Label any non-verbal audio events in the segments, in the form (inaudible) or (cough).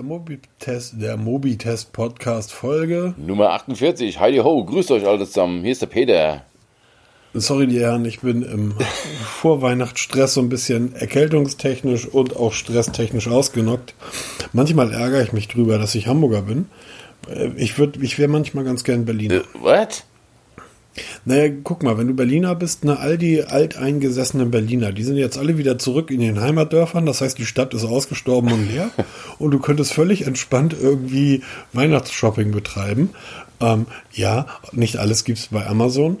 der Mobitest, der Mobitest Podcast Folge. Nummer 48. Heidi ho, grüßt euch alle zusammen. Hier ist der Peter. Sorry, die Herren, ich bin im (laughs) Vorweihnachtsstress so ein bisschen erkältungstechnisch und auch stresstechnisch ausgenockt. Manchmal ärgere ich mich drüber, dass ich Hamburger bin. Äh, ich würde, ich wäre manchmal ganz gern Berliner. Äh, what? Naja, guck mal, wenn du Berliner bist, ne, all die alteingesessenen Berliner, die sind jetzt alle wieder zurück in den Heimatdörfern. Das heißt, die Stadt ist ausgestorben und leer. (laughs) und du könntest völlig entspannt irgendwie Weihnachtsshopping betreiben. Ähm, ja, nicht alles gibt's bei Amazon.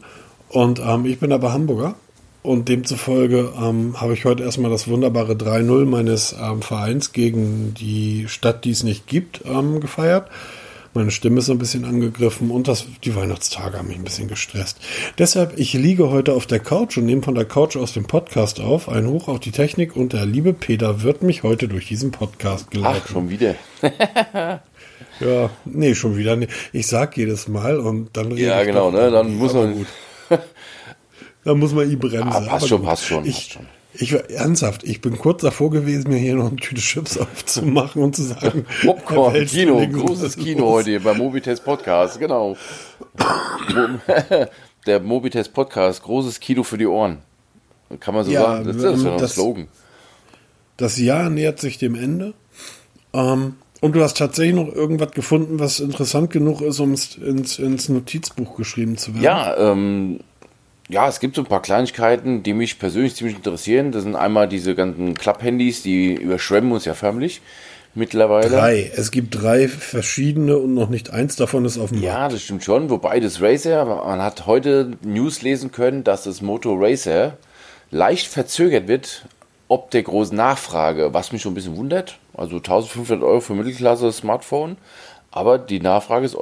Und ähm, ich bin aber Hamburger. Und demzufolge ähm, habe ich heute erstmal das wunderbare 3-0 meines ähm, Vereins gegen die Stadt, die es nicht gibt, ähm, gefeiert. Meine Stimme ist ein bisschen angegriffen und das, die Weihnachtstage haben mich ein bisschen gestresst. Deshalb, ich liege heute auf der Couch und nehme von der Couch aus dem Podcast auf. Ein Hoch auf die Technik und der liebe Peter wird mich heute durch diesen Podcast geleitet. Ach, schon wieder. (laughs) ja, nee, schon wieder. Nee. Ich sag jedes Mal und dann Ja, genau, ne? (laughs) Dann muss man. Gut. dann muss man ihn bremsen. Ah, passt, schon, passt schon, passt schon. Ich war ernsthaft, ich bin kurz davor gewesen, mir hier noch eine Tüte Chips aufzumachen und zu sagen, (laughs) Popcorn, Kino, großes Kino los. heute beim Mobitest Podcast, genau. (laughs) Der Mobitest Podcast, großes Kino für die Ohren. Kann man so ja, sagen, das, das ist ja ein Slogan. Das Jahr nähert sich dem Ende. Ähm, und du hast tatsächlich noch irgendwas gefunden, was interessant genug ist, um es ins, ins Notizbuch geschrieben zu werden. Ja, ähm, ja, es gibt so ein paar Kleinigkeiten, die mich persönlich ziemlich interessieren. Das sind einmal diese ganzen Klapphandys, die überschwemmen uns ja förmlich mittlerweile. Drei. Es gibt drei verschiedene und noch nicht eins davon ist auf dem Ja, Markt. das stimmt schon. Wobei das Racer, man hat heute News lesen können, dass das Moto Racer leicht verzögert wird, ob der großen Nachfrage, was mich schon ein bisschen wundert. Also 1500 Euro für Mittelklasse Smartphone. Aber die Nachfrage ist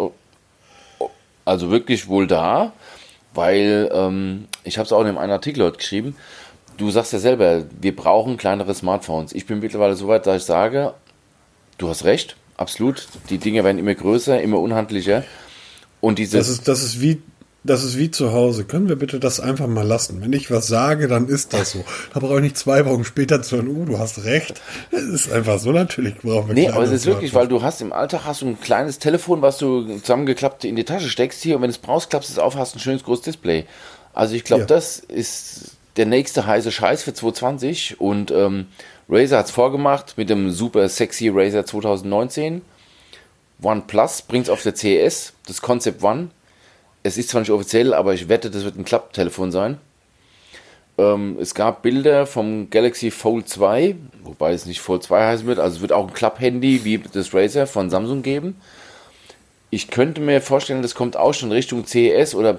also wirklich wohl da. Weil ähm, ich habe es auch in einem Artikel heute geschrieben. Du sagst ja selber, wir brauchen kleinere Smartphones. Ich bin mittlerweile so weit, dass ich sage, du hast recht, absolut. Die Dinge werden immer größer, immer unhandlicher. Und diese das ist, das ist wie das ist wie zu Hause. Können wir bitte das einfach mal lassen? Wenn ich was sage, dann ist das so. Da brauche ich nicht zwei Wochen später zu hören, uh, du hast recht. Es ist einfach so, natürlich brauchen wir Nee, aber es ist wirklich, weil du hast im Alltag hast du ein kleines Telefon, was du zusammengeklappt in die Tasche steckst hier und wenn du es brauchst, klappst du es auf, hast ein schönes großes Display. Also ich glaube, ja. das ist der nächste heiße Scheiß für 2020 und ähm, Razer hat es vorgemacht mit dem super sexy Razer 2019. OnePlus bringt es auf der CES, das Concept One es ist zwar nicht offiziell, aber ich wette, das wird ein Klapptelefon sein. Ähm, es gab Bilder vom Galaxy Fold 2, wobei es nicht Fold 2 heißen wird, also es wird auch ein Klapphandy wie das Razer von Samsung geben. Ich könnte mir vorstellen, das kommt auch schon Richtung CES oder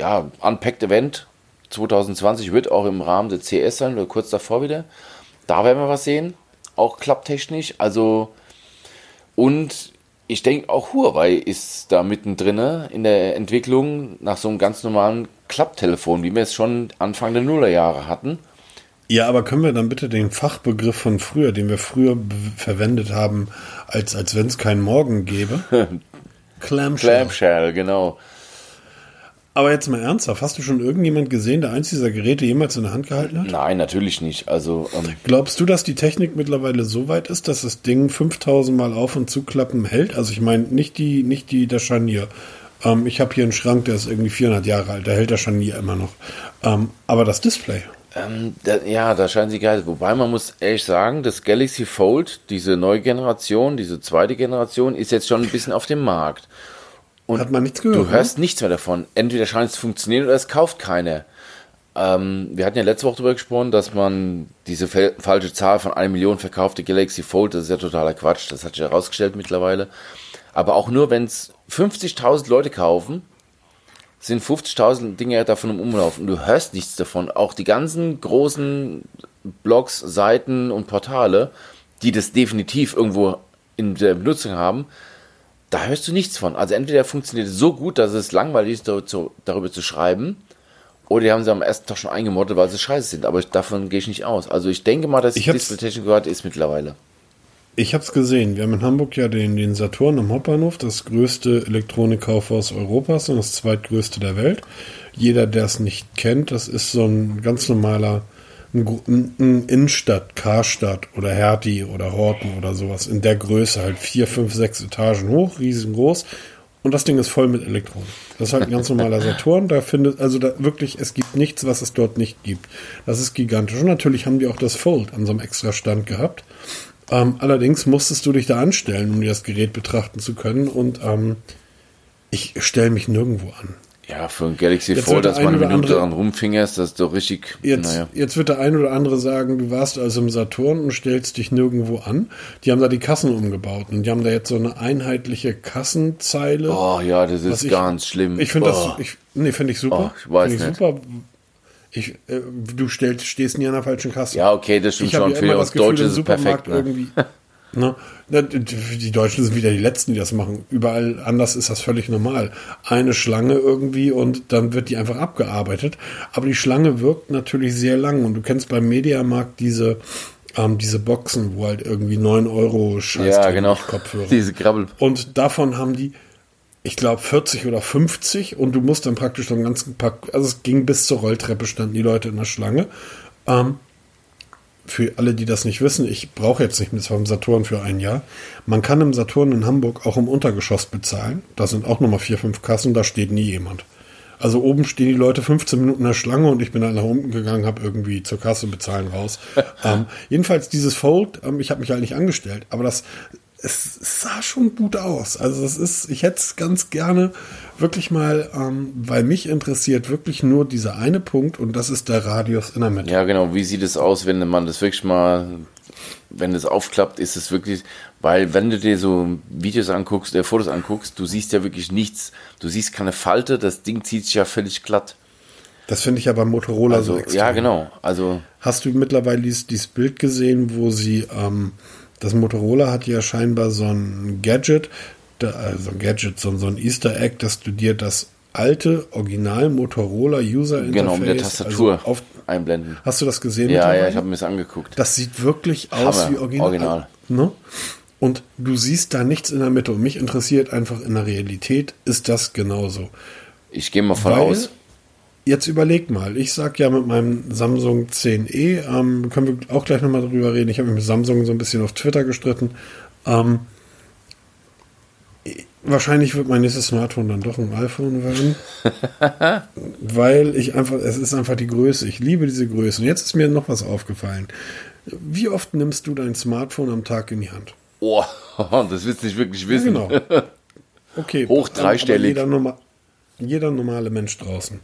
ja, Unpacked Event 2020 wird auch im Rahmen der CES sein oder kurz davor wieder. Da werden wir was sehen, auch klapptechnisch. Also und ich denke auch Huawei ist da mittendrin in der Entwicklung nach so einem ganz normalen Klapptelefon, wie wir es schon Anfang der Nullerjahre hatten. Ja, aber können wir dann bitte den Fachbegriff von früher, den wir früher verwendet haben, als, als wenn es keinen Morgen gäbe? (laughs) Clamshell. Clamshell, genau. Aber jetzt mal ernsthaft, hast du schon irgendjemand gesehen, der eins dieser Geräte jemals in der Hand gehalten hat? Nein, natürlich nicht. Also ähm glaubst du, dass die Technik mittlerweile so weit ist, dass das Ding 5000 Mal auf und zuklappen hält? Also ich meine nicht die, nicht die das Scharnier. Ähm, ich habe hier einen Schrank, der ist irgendwie 400 Jahre alt, da hält das Scharnier immer noch. Ähm, aber das Display. Ähm, da, ja, da scheinen sie geil. Wobei man muss ehrlich sagen, das Galaxy Fold, diese neue Generation, diese zweite Generation, ist jetzt schon ein bisschen auf dem Markt. Und Hat man nichts gehört? Du hörst ne? nichts mehr davon. Entweder scheint es zu funktionieren oder es kauft keiner. Ähm, wir hatten ja letzte Woche darüber gesprochen, dass man diese falsche Zahl von einer Million verkaufte Galaxy Fold, das ist ja totaler Quatsch, das hat sich herausgestellt mittlerweile. Aber auch nur, wenn es 50.000 Leute kaufen, sind 50.000 Dinge davon im Umlauf und du hörst nichts davon. Auch die ganzen großen Blogs, Seiten und Portale, die das definitiv irgendwo in der Benutzung haben, da hörst du nichts von. Also entweder funktioniert es so gut, dass es langweilig ist, darüber zu schreiben, oder die haben sie am ersten Tag schon eingemottet, weil sie scheiße sind. Aber davon gehe ich nicht aus. Also ich denke mal, dass die Display-Technik gehört ist mittlerweile. Ich habe es gesehen. Wir haben in Hamburg ja den, den Saturn am Hauptbahnhof, das größte Elektronikkaufhaus Europas und das zweitgrößte der Welt. Jeder, der es nicht kennt, das ist so ein ganz normaler ein, Innenstadt, Karstadt oder Hertie oder Horten oder sowas in der Größe, halt vier, fünf, sechs Etagen hoch, riesengroß. Und das Ding ist voll mit Elektronen. Das ist halt ein ganz normaler Saturn. Da findet, also da wirklich, es gibt nichts, was es dort nicht gibt. Das ist gigantisch. Und natürlich haben die auch das Fold an so einem extra Stand gehabt. Ähm, allerdings musstest du dich da anstellen, um dir das Gerät betrachten zu können. Und ähm, ich stelle mich nirgendwo an. Ja, für ein Galaxy jetzt Fold, dass man eine Minute daran rumfingerst, das ist doch richtig. Jetzt, naja. jetzt wird der ein oder andere sagen, du warst also im Saturn und stellst dich nirgendwo an. Die haben da die Kassen umgebaut und die haben da jetzt so eine einheitliche Kassenzeile. Oh ja, das ist ich, ganz schlimm. Ich finde oh. das, ich, nee, finde ich super. Oh, ich weiß find ich nicht. super. Ich, äh, du stellst, stehst nie an der falschen Kasse. Ja, okay, das stimmt ich schon. Für uns Deutsche ist es perfekt. Ne? Irgendwie, (laughs) Ne? Die Deutschen sind wieder die Letzten, die das machen. Überall anders ist das völlig normal. Eine Schlange irgendwie und dann wird die einfach abgearbeitet. Aber die Schlange wirkt natürlich sehr lang. Und du kennst beim Mediamarkt diese, ähm, diese Boxen, wo halt irgendwie 9 Euro Scheiß ja, genau. Kopfhörer. Diese Krabbel. Und davon haben die, ich glaube, 40 oder 50 und du musst dann praktisch so einen ganzen Pack, also es ging bis zur Rolltreppe, standen die Leute in der Schlange. Ähm, für alle, die das nicht wissen, ich brauche jetzt nicht mit vom Saturn für ein Jahr. Man kann im Saturn in Hamburg auch im Untergeschoss bezahlen. Da sind auch nochmal vier, fünf Kassen, da steht nie jemand. Also oben stehen die Leute 15 Minuten in der Schlange und ich bin dann nach unten gegangen, habe irgendwie zur Kasse bezahlen raus. (laughs) ähm, jedenfalls dieses Fold, ähm, ich habe mich halt nicht angestellt, aber das es sah schon gut aus. Also es ist, ich hätte es ganz gerne wirklich mal, ähm, weil mich interessiert wirklich nur dieser eine Punkt und das ist der Radius in der Mitte. Ja, genau. Wie sieht es aus, wenn man das wirklich mal, wenn es aufklappt, ist es wirklich, weil wenn du dir so Videos anguckst, äh, Fotos anguckst, du siehst ja wirklich nichts. Du siehst keine Falte, das Ding zieht sich ja völlig glatt. Das finde ich ja beim Motorola also, so extrem. Ja, genau. Also Hast du mittlerweile dieses, dieses Bild gesehen, wo sie ähm, das Motorola hat ja scheinbar so ein Gadget, also ein Gadget, so, ein Easter Egg, dass du dir das alte Original Motorola User Interface genau mit der Tastatur also auf, einblenden. Hast du das gesehen? Ja, ja, ich habe mir das angeguckt. Das sieht wirklich aus Hammer, wie Original. Original. Ne? Und du siehst da nichts in der Mitte. Und mich interessiert einfach in der Realität ist das genauso. Ich gehe mal von Weil, aus jetzt überleg mal, ich sag ja mit meinem Samsung 10e, ähm, können wir auch gleich nochmal drüber reden. Ich habe mich mit Samsung so ein bisschen auf Twitter gestritten. Ähm, wahrscheinlich wird mein nächstes Smartphone dann doch ein iPhone werden. (laughs) weil ich einfach, es ist einfach die Größe. Ich liebe diese Größe. Und jetzt ist mir noch was aufgefallen. Wie oft nimmst du dein Smartphone am Tag in die Hand? Oh, (laughs) das willst du nicht wirklich wissen. Ja, genau. (laughs) Okay. Hoch dreistellig. Jeder, jeder normale Mensch draußen.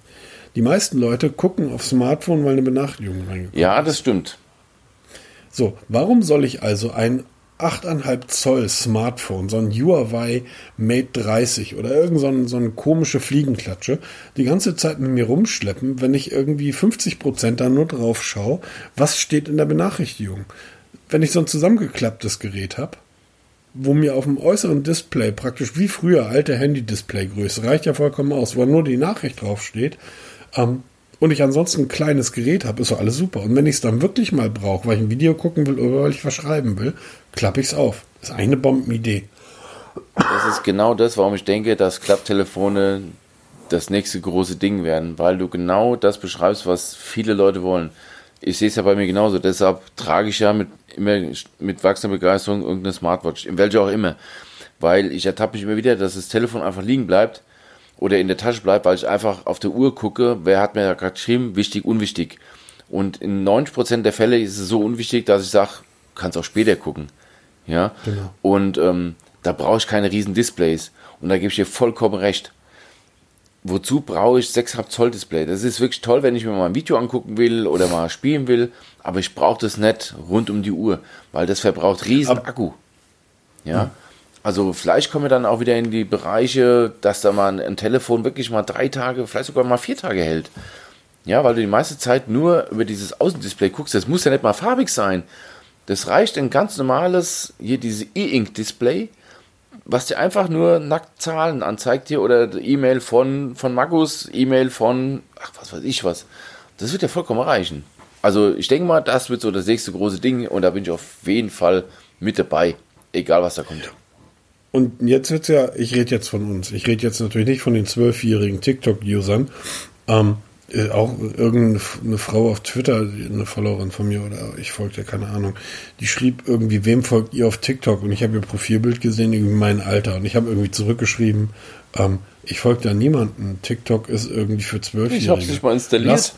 Die meisten Leute gucken aufs Smartphone, weil eine Benachrichtigung reingekommen Ja, das stimmt. So, warum soll ich also ein 8,5 Zoll Smartphone, so ein Huawei Mate 30 oder irgend so, ein, so eine komische Fliegenklatsche, die ganze Zeit mit mir rumschleppen, wenn ich irgendwie 50 Prozent da nur drauf schaue, was steht in der Benachrichtigung? Wenn ich so ein zusammengeklapptes Gerät habe, wo mir auf dem äußeren Display praktisch wie früher alte Handy-Display-Größe reicht ja vollkommen aus, wo nur die Nachricht draufsteht, ähm, und ich ansonsten ein kleines Gerät habe, ist doch alles super. Und wenn ich es dann wirklich mal brauche, weil ich ein Video gucken will oder weil ich was schreiben will, klappe ich es auf. Das ist eine Bombenidee. Das ist genau das, warum ich denke, dass Klapptelefone das nächste große Ding werden, weil du genau das beschreibst, was viele Leute wollen. Ich sehe es ja bei mir genauso, deshalb trage ich ja mit, immer mit wachsender Begeisterung irgendeine Smartwatch, in welcher auch immer. Weil ich ertappe mich immer wieder, dass das Telefon einfach liegen bleibt oder in der Tasche bleibt, weil ich einfach auf der Uhr gucke, wer hat mir da gerade geschrieben, wichtig, unwichtig. Und in 90% der Fälle ist es so unwichtig, dass ich sage, kannst auch später gucken. Ja. Genau. Und ähm, da brauche ich keine riesen Displays. Und da gebe ich dir vollkommen recht. Wozu brauche ich 6,5 Zoll Display? Das ist wirklich toll, wenn ich mir mal ein Video angucken will oder mal spielen will, aber ich brauche das nicht rund um die Uhr, weil das verbraucht riesen Akku. Ja. Mhm. Also vielleicht kommen wir dann auch wieder in die Bereiche, dass da mal ein, Telefon wirklich mal drei Tage, vielleicht sogar mal vier Tage hält. Ja, weil du die meiste Zeit nur über dieses Außendisplay guckst. Das muss ja nicht mal farbig sein. Das reicht ein ganz normales, hier dieses E-Ink-Display, was dir einfach nur nackt Zahlen anzeigt hier oder E-Mail von, von Magus, E-Mail von, ach, was weiß ich was. Das wird ja vollkommen reichen. Also ich denke mal, das wird so das nächste große Ding und da bin ich auf jeden Fall mit dabei, egal was da kommt. Und jetzt wird's ja, ich rede jetzt von uns. Ich rede jetzt natürlich nicht von den zwölfjährigen TikTok-Usern. Ähm, äh, auch irgendeine Frau auf Twitter, eine Followerin von mir oder ich folgte, keine Ahnung, die schrieb irgendwie, wem folgt ihr auf TikTok? Und ich habe ihr Profilbild gesehen, irgendwie mein Alter. Und ich habe irgendwie zurückgeschrieben, ähm, ich folge da niemanden. TikTok ist irgendwie für Zwölfjährige. Ich habe es nicht mal installiert. Lass,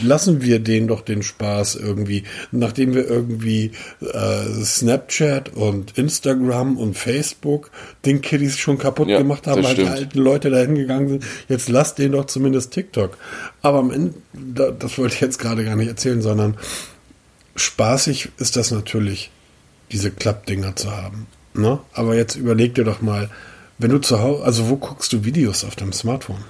lassen wir denen doch den Spaß irgendwie, nachdem wir irgendwie äh, Snapchat und Instagram und Facebook den Kiddies schon kaputt ja, gemacht haben, weil die alten Leute da hingegangen sind. Jetzt lasst denen doch zumindest TikTok. Aber am Ende, das wollte ich jetzt gerade gar nicht erzählen, sondern spaßig ist das natürlich, diese Klappdinger zu haben. Ne? Aber jetzt überleg dir doch mal, wenn du zu Hause, also wo guckst du Videos auf deinem Smartphone?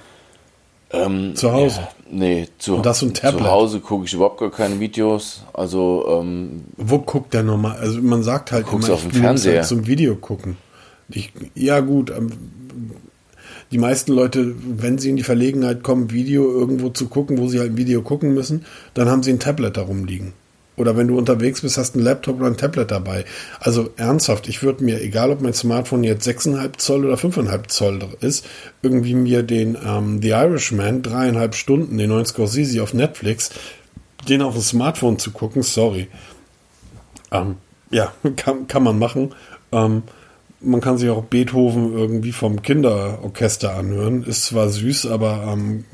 Ähm, zu Hause? Ja, nee, zu, Und das Tablet. zu Hause gucke ich überhaupt gar keine Videos. Also, ähm, Wo guckt der normal? Also man sagt halt immer, auf dem Fernseher. Halt zum Video gucken. Ich, ja gut, ähm, die meisten Leute, wenn sie in die Verlegenheit kommen, Video irgendwo zu gucken, wo sie halt ein Video gucken müssen, dann haben sie ein Tablet da rumliegen. Oder wenn du unterwegs bist, hast ein Laptop oder ein Tablet dabei. Also ernsthaft, ich würde mir, egal ob mein Smartphone jetzt 6,5 Zoll oder 5,5 Zoll ist, irgendwie mir den ähm, The Irishman, dreieinhalb Stunden, den neuen Scorsese auf Netflix, den auf dem Smartphone zu gucken, sorry. Ähm, ja, (laughs) kann, kann man machen. Ähm, man kann sich auch Beethoven irgendwie vom Kinderorchester anhören. Ist zwar süß, aber ähm,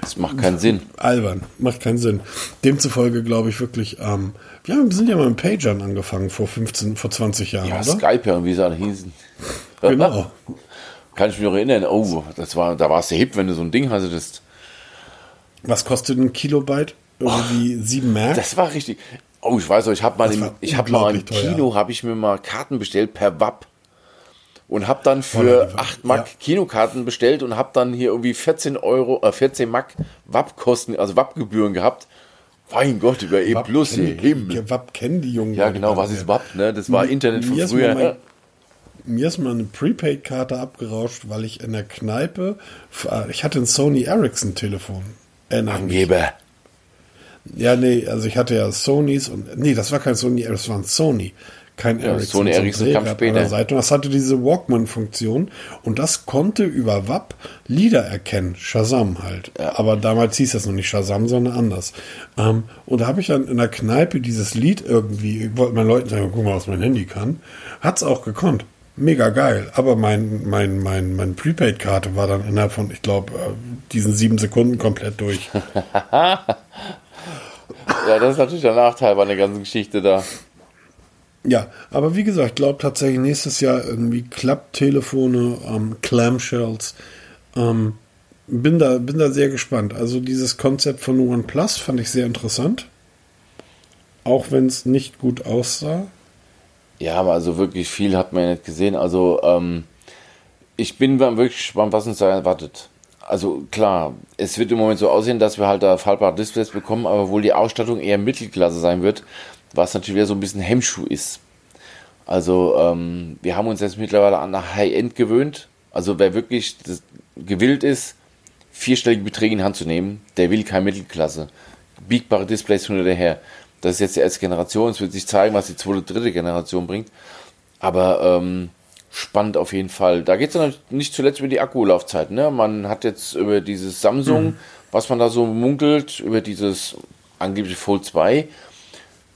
das macht keinen Sinn. Albern, macht keinen Sinn. Demzufolge glaube ich wirklich, ähm, ja, wir sind ja mal mit Pagern angefangen vor 15, vor 20 Jahren, ja, oder? Skype ja, wie sie alle hießen. (laughs) Genau. (laughs) Kann ich mich noch erinnern, oh, das war, da war es der hip, wenn du so ein Ding hattest. Was kostet ein Kilobyte? Irgendwie oh, 7 Mark? Das war richtig. Oh, ich weiß auch, ich habe mal, im, ich hab mal im Kino, habe ich mir mal Karten bestellt per WAP und habe dann für 8 Mark ja. Kinokarten bestellt und habe dann hier irgendwie 14 Euro, äh, 14 Mark WAP-Kosten, also WAP-Gebühren gehabt. Mein Gott, über E Plus hier, Himmel. WAP kennen die Jungen. Ja, genau, was ist WAP, ne? Das war Internet von früher. Mein, mir ist mal eine Prepaid-Karte abgerauscht, weil ich in der Kneipe, ich hatte ein Sony Ericsson-Telefon. Angeber. Ja, nee, also ich hatte ja Sonys und, nee, das war kein Sony, das war ein Sony kein ja, Ericsson. Sony Ericsson kam später. Seite. Und das hatte diese Walkman-Funktion und das konnte über WAP Lieder erkennen. Shazam halt. Ja. Aber damals hieß das noch nicht Shazam, sondern anders. Ähm, und da habe ich dann in der Kneipe dieses Lied irgendwie, ich wollte meinen Leuten sagen, guck mal, was mein Handy kann. Hat's auch gekonnt. Mega geil. Aber mein, mein, mein, mein Prepaid-Karte war dann innerhalb von, ich glaube, äh, diesen sieben Sekunden komplett durch. (laughs) ja, das ist natürlich der Nachteil bei der ganzen Geschichte da. Ja, aber wie gesagt, glaube tatsächlich nächstes Jahr irgendwie Klapptelefone, ähm, Clamshells. Ähm, bin, da, bin da sehr gespannt. Also dieses Konzept von OnePlus fand ich sehr interessant. Auch wenn es nicht gut aussah. Ja, aber also wirklich viel hat man ja nicht gesehen. Also ähm, ich bin wirklich gespannt, was uns da erwartet. Also klar, es wird im Moment so aussehen, dass wir halt da faltbare Displays bekommen, aber wohl die Ausstattung eher Mittelklasse sein wird was natürlich wieder so ein bisschen Hemmschuh ist. Also ähm, wir haben uns jetzt mittlerweile an der High-End gewöhnt. Also wer wirklich gewillt ist, vierstellige Beträge in die Hand zu nehmen, der will keine Mittelklasse. Biegbare Displays hin oder her. Das ist jetzt die erste Generation. Es wird sich zeigen, was die zweite, dritte Generation bringt. Aber ähm, spannend auf jeden Fall. Da geht es nicht zuletzt über die Akkulaufzeit. Ne? Man hat jetzt über dieses Samsung, mhm. was man da so munkelt, über dieses angebliche Fold 2,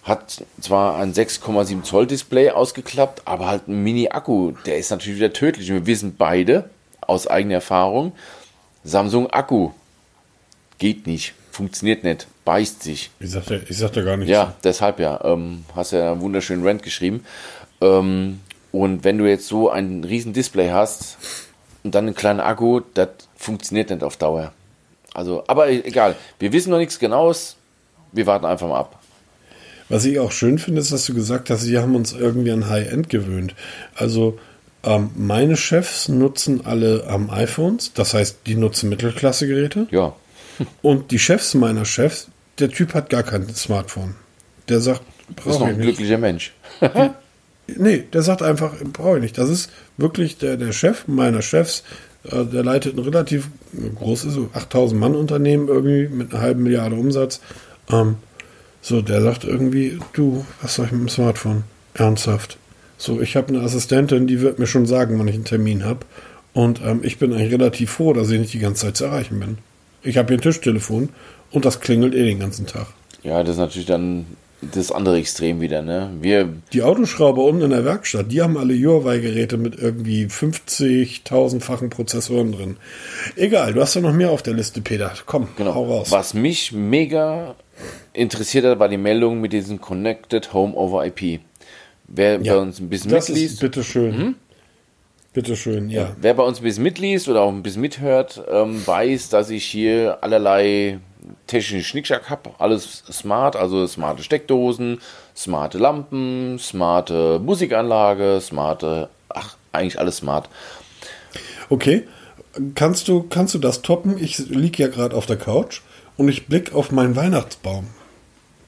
hat zwar ein 6,7 Zoll Display ausgeklappt, aber halt ein Mini-Akku. Der ist natürlich wieder tödlich. wir wissen beide aus eigener Erfahrung, Samsung Akku geht nicht, funktioniert nicht, beißt sich. Ich sagte, ich sagte gar nichts. Ja, deshalb ja. Ähm, hast ja einen wunderschönen Rant geschrieben. Ähm, und wenn du jetzt so ein riesen Display hast und dann einen kleinen Akku, das funktioniert nicht auf Dauer. Also, aber egal. Wir wissen noch nichts Genaues. Wir warten einfach mal ab. Was ich auch schön finde, ist, dass du gesagt hast, sie haben uns irgendwie an High-End gewöhnt. Also ähm, meine Chefs nutzen alle ähm, iPhones, das heißt, die nutzen Mittelklasse-Geräte. Ja. (laughs) Und die Chefs meiner Chefs, der Typ hat gar kein Smartphone. Der sagt, brauche ich noch ein glücklicher Mensch. (laughs) nee, der sagt einfach, brauche ich nicht. Das ist wirklich der, der Chef meiner Chefs. Äh, der leitet ein relativ großes, so 8000 Mann Unternehmen irgendwie mit einer halben Milliarde Umsatz. Ähm, so, der sagt irgendwie, du, was soll ich mit dem Smartphone? Ernsthaft. So, ich habe eine Assistentin, die wird mir schon sagen, wann ich einen Termin habe. Und ähm, ich bin eigentlich relativ froh, dass ich nicht die ganze Zeit zu erreichen bin. Ich habe hier ein Tischtelefon und das klingelt eh den ganzen Tag. Ja, das ist natürlich dann das andere Extrem wieder, ne? Wir Die Autoschrauber unten in der Werkstatt, die haben alle Huawei-Geräte mit irgendwie 50.000-fachen Prozessoren drin. Egal, du hast ja noch mehr auf der Liste, Peter. Komm, Genau. hau raus. Was mich mega interessiert hat, war die Meldung mit diesem Connected Home over IP. Wer Ja, bei uns ein bisschen das mitliest, ist bitteschön. Mhm. Bitteschön, ja. wer bei uns ein bisschen mitliest oder auch ein bisschen mithört, ähm, weiß, dass ich hier allerlei technischen Schnickschnack habe. Alles smart, also smarte Steckdosen, smarte Lampen, smarte Musikanlage, smarte, ach, eigentlich alles smart. Okay, kannst du, kannst du das toppen? Ich liege ja gerade auf der Couch und ich blicke auf meinen Weihnachtsbaum,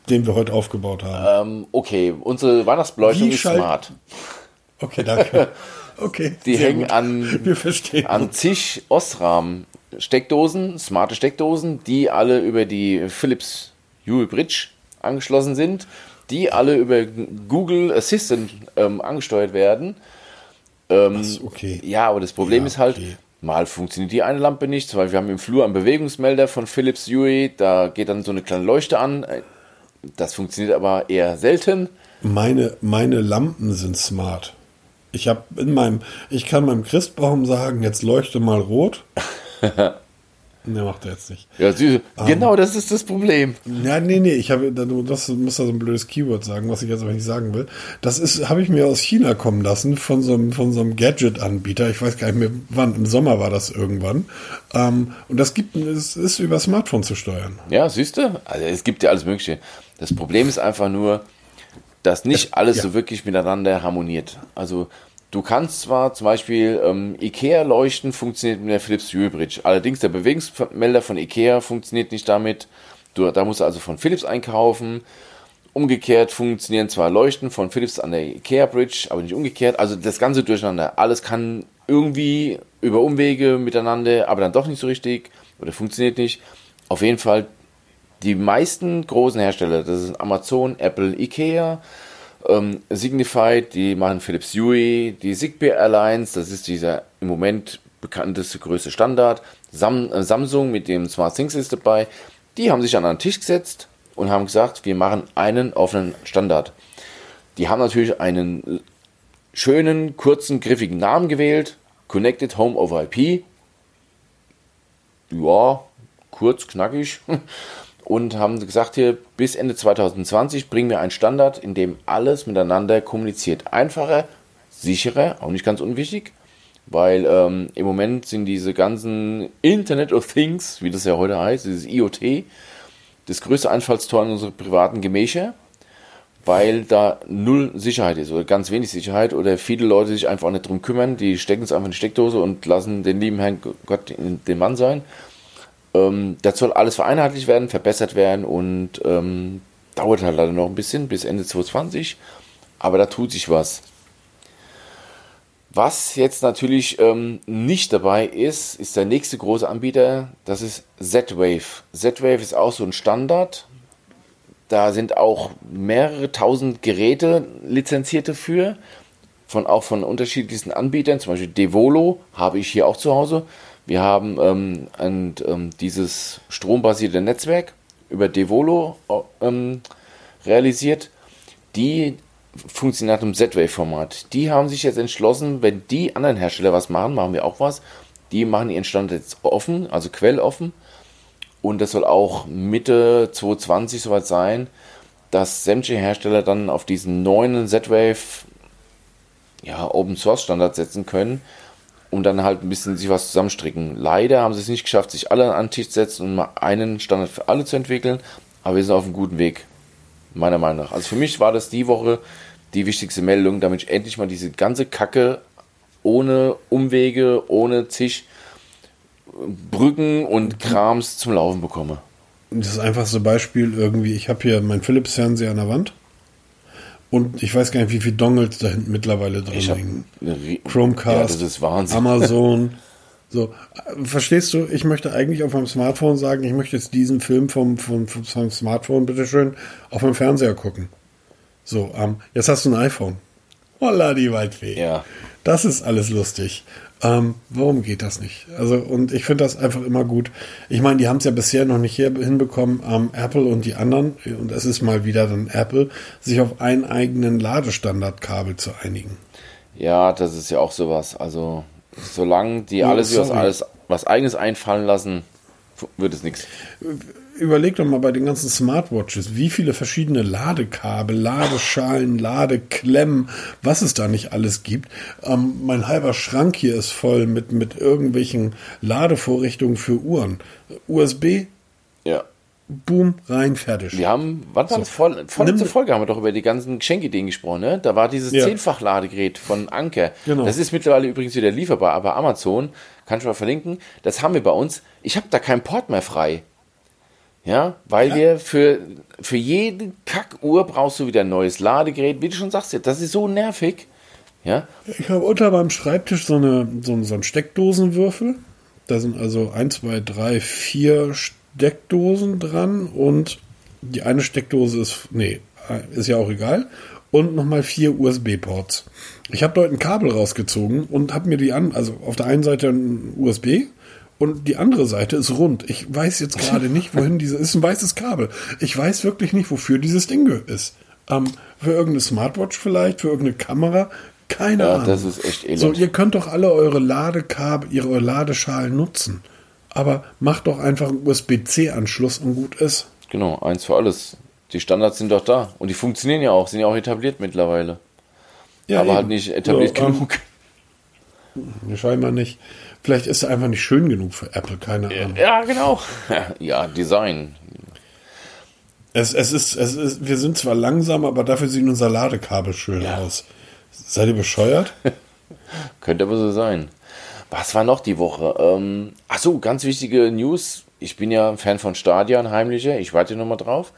den wir heute aufgebaut haben. Ähm, okay, unsere Weihnachtsbeleuchtung ist smart. Okay, danke. (laughs) Okay, Die hängen gut. an, Wir verstehen. an zig Osram Steckdosen, smarte Steckdosen, die alle über die Philips Hue Bridge angeschlossen sind, die alle über Google Assistant ähm, angesteuert werden. Was, okay. Ja, aber das Problem Ja, ist halt, okay. mal funktioniert die eine Lampe nicht, weil wir haben im Flur einen Bewegungsmelder von Philips Hue, da geht dann so eine kleine Leuchte an. Das funktioniert aber eher selten. Meine, meine Lampen sind smart. Ich habe in meinem, ich kann meinem Christbaum sagen, jetzt leuchte mal rot. (laughs) ne, macht er jetzt nicht. Ja, süß. Ähm. genau das ist das Problem. Ja, nee, nee, ich habe, du das muss da so ein blödes Keyword sagen, was ich jetzt aber nicht sagen will. Das ist, habe ich mir aus China kommen lassen von so einem, von so einem Gadget-Anbieter. Ich weiß gar nicht mehr, wann, im Sommer war das irgendwann. Ähm, und das gibt, es ist über Smartphone zu steuern. Ja, siehst du? Also es gibt ja alles Mögliche. Das Problem ist einfach nur, dass nicht alles ja. so wirklich miteinander harmoniert. Also du kannst zwar zum Beispiel ähm, Ikea-Leuchten funktioniert mit der Philips Hue Bridge. Allerdings der Bewegungsmelder von Ikea funktioniert nicht damit. Du, da musst du also von Philips einkaufen. Umgekehrt funktionieren zwar Leuchten von Philips an der Ikea Bridge, aber nicht umgekehrt. Also das Ganze durcheinander. Alles kann irgendwie über Umwege miteinander, aber dann doch nicht so richtig oder funktioniert nicht. Auf jeden Fall die meisten großen Hersteller, das ist Amazon, Apple, Ikea, ähm, Signify, die machen Philips Hue, die Zigbee Airlines, das ist dieser im Moment bekannteste größte Standard. Sam äh, Samsung mit dem Smart Things ist dabei. Die haben sich an einen Tisch gesetzt und haben gesagt, wir machen einen offenen Standard. Die haben natürlich einen schönen, kurzen, griffigen Namen gewählt. Connected Home over IP. Ja, kurz, knackig. (laughs) Und haben gesagt, hier bis Ende 2020 bringen wir einen Standard, in dem alles miteinander kommuniziert. Einfacher, sicherer, auch nicht ganz unwichtig, weil ähm, im Moment sind diese ganzen Internet of Things, wie das ja heute heißt, dieses IoT, das größte Einfallstor in unsere privaten Gemächer weil da null Sicherheit ist oder ganz wenig Sicherheit oder viele Leute sich einfach nicht drum kümmern, die stecken es einfach in die Steckdose und lassen den lieben Herrn Gott den Mann sein. Ähm, das soll alles vereinheitlicht werden, verbessert werden und ähm, dauert halt leider noch ein bisschen bis Ende 2020, aber da tut sich was. Was jetzt natürlich ähm, nicht dabei ist, ist der nächste große Anbieter, das ist Z-Wave. Z-Wave ist auch so ein Standard, da sind auch mehrere tausend Geräte lizenzierte für, von, auch von unterschiedlichsten Anbietern, zum Beispiel Devolo habe ich hier auch zu Hause. Wir haben ähm, ein, ähm, dieses strombasierte Netzwerk über Devolo ähm, realisiert. Die funktioniert im Z-Wave-Format. Die haben sich jetzt entschlossen, wenn die anderen Hersteller was machen, machen wir auch was. Die machen ihren Standard jetzt offen, also quelloffen. Und das soll auch Mitte 2020 soweit sein, dass sämtliche Hersteller dann auf diesen neuen Z-Wave ja, Open Source Standard setzen können und dann halt ein bisschen sich was zusammenstricken. Leider haben sie es nicht geschafft, sich alle an den Tisch zu setzen und mal einen Standard für alle zu entwickeln, aber wir sind auf einem guten Weg, meiner Meinung nach. Also für mich war das die Woche die wichtigste Meldung, damit ich endlich mal diese ganze Kacke ohne Umwege, ohne zig Brücken und Krams zum Laufen bekomme. Das einfachste Beispiel irgendwie, ich habe hier meinen Philips-Fernseher an der Wand und ich weiß gar nicht, wie viele Dongles da hinten mittlerweile drin Rie- Chromecast, Ja. Amazon. (laughs) So, verstehst du? Ich möchte eigentlich auf meinem Smartphone sagen, ich möchte jetzt diesen Film vom, vom, vom, vom Smartphone, bitteschön, auf meinem Fernseher gucken. So, ähm, jetzt hast du ein iPhone. Holla, die Waldfee. Ja. Das ist alles lustig. Ähm, warum geht das nicht? Also, und ich finde das einfach immer gut. Ich meine, die haben es ja bisher noch nicht hier hinbekommen, ähm, Apple und die anderen, und es ist mal wieder dann Apple, sich auf einen eigenen Ladestandardkabel zu einigen. Ja, das ist ja auch sowas. Also, solange die oh, alles, was, alles was eigenes einfallen lassen, wird es nichts überleg doch mal bei den ganzen Smartwatches, wie viele verschiedene Ladekabel, Ladeschalen, Ladeklemmen, was es da nicht alles gibt. Ähm, mein halber Schrank hier ist voll mit, mit irgendwelchen Ladevorrichtungen für Uhren. USB, ja. Boom, rein, fertig. Wir haben, wann war das? Voll, vorletzte Folge haben wir doch über die ganzen Geschenkideen gesprochen, ne? Da war dieses ja. Zehnfach-Ladegerät von Anker. Genau. Das ist mittlerweile übrigens wieder lieferbar, aber Amazon, kann ich mal verlinken, das haben wir bei uns. Ich habe da keinen Port mehr frei. Ja, weil ja. wir für, für jede Kackuhr brauchst du wieder ein neues Ladegerät. Wie du schon sagst, das ist so nervig. Ja. Ich habe unter meinem Schreibtisch so, eine, so, so einen Steckdosenwürfel. Da sind also 1, 2, 3, 4 Steckdosen dran und die eine Steckdose ist, nee, ist ja auch egal. Und nochmal vier USB-Ports. Ich habe dort ein Kabel rausgezogen und habe mir die an, also auf der einen Seite ein USB und die andere Seite ist rund. Ich weiß jetzt gerade nicht, wohin (laughs) diese ist ein weißes Kabel. Ich weiß wirklich nicht, wofür dieses Ding ist. Ähm, für irgendeine Smartwatch vielleicht, für irgendeine Kamera, keine ja, Ahnung. Das ist echt elend. So, ihr könnt doch alle eure Ladekabel, ihre Ladeschalen nutzen. Aber macht doch einfach einen USB-C-Anschluss und gut ist. Genau, eins für alles. Die Standards sind doch da. Und die funktionieren ja auch, sind ja auch etabliert mittlerweile. Ja, aber eben. halt nicht etabliert so, genug. Ähm, (laughs) scheinbar nicht. Vielleicht ist er einfach nicht schön genug für Apple, keine Ahnung. Ja, genau. (laughs) Ja, Design. Es, es, ist, es ist, wir sind zwar langsam, aber dafür sieht unser Ladekabel schön ja. aus. Seid ihr bescheuert? (laughs) Könnte aber so sein. Was war noch die Woche? Ähm, achso, ganz wichtige News. Ich bin ja ein Fan von Stadia, ein heimlicher. Ich warte nochmal drauf.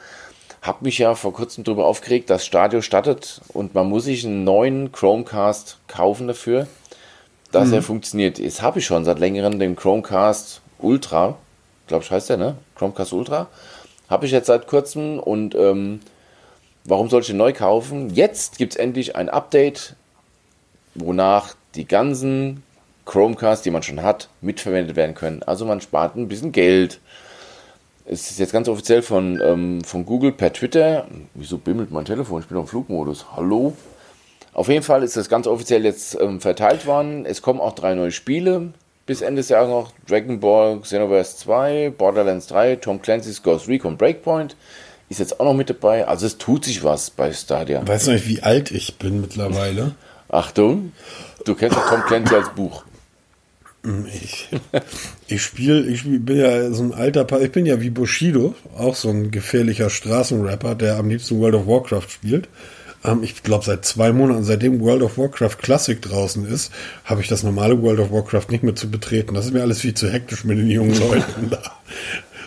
Hab mich ja vor kurzem darüber aufgeregt, dass Stadio startet und man muss sich einen neuen Chromecast kaufen dafür dass mhm. er funktioniert. Jetzt habe ich schon seit längerem den Chromecast Ultra, glaube ich heißt der, ne? Chromecast Ultra. Habe ich jetzt seit kurzem und ähm, warum soll ich den neu kaufen? Jetzt gibt es endlich ein Update, wonach die ganzen Chromecast, die man schon hat, mitverwendet werden können. Also man spart ein bisschen Geld. Es ist jetzt ganz offiziell von, ähm, von Google per Twitter. Wieso bimmelt mein Telefon? Ich bin auf Flugmodus. Hallo? Auf jeden Fall ist das ganz offiziell jetzt ähm, verteilt worden. Es kommen auch drei neue Spiele bis Ende des Jahres noch. Dragon Ball Xenoverse 2, Borderlands 3, Tom Clancy's Ghost Recon Breakpoint ist jetzt auch noch mit dabei. Also es tut sich was bei Stadia. Weißt du nicht, wie alt ich bin mittlerweile? Achtung, du kennst ja Tom Clancy als Buch. Ich, ich spiele, ich bin ja so ein alter, pa ich bin ja wie Bushido, auch so ein gefährlicher Straßenrapper, der am liebsten World of Warcraft spielt. Ähm, ich glaube, seit zwei Monaten, seitdem World of Warcraft Classic draußen ist, habe ich das normale World of Warcraft nicht mehr zu betreten. Das ist mir alles viel zu hektisch mit den jungen (laughs) Leuten da.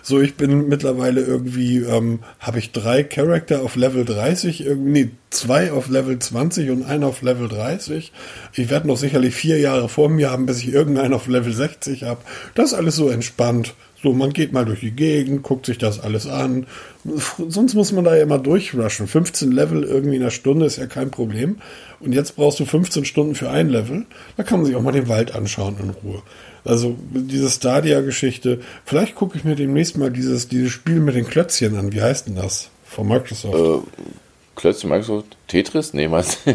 So, ich bin mittlerweile irgendwie, ähm, habe ich drei Charakter auf Level 30, irgendwie, nee, zwei auf Level 20 und einen auf Level 30. Ich werde noch sicherlich vier Jahre vor mir haben, bis ich irgendeinen auf Level 60 habe. Das ist alles so entspannt. So, man geht mal durch die Gegend, guckt sich das alles an. Sonst muss man da ja immer durchrushen. 15 Level irgendwie in einer Stunde ist ja kein Problem. Und jetzt brauchst du 15 Stunden für ein Level. Da kann man sich auch mal den Wald anschauen in Ruhe. Also diese Stadia-Geschichte. Vielleicht gucke ich mir demnächst mal dieses, dieses Spiel mit den Klötzchen an. Wie heißt denn das? Von Microsoft. Äh, Klötzchen Microsoft? Tetris? Nee, meinst? (laughs)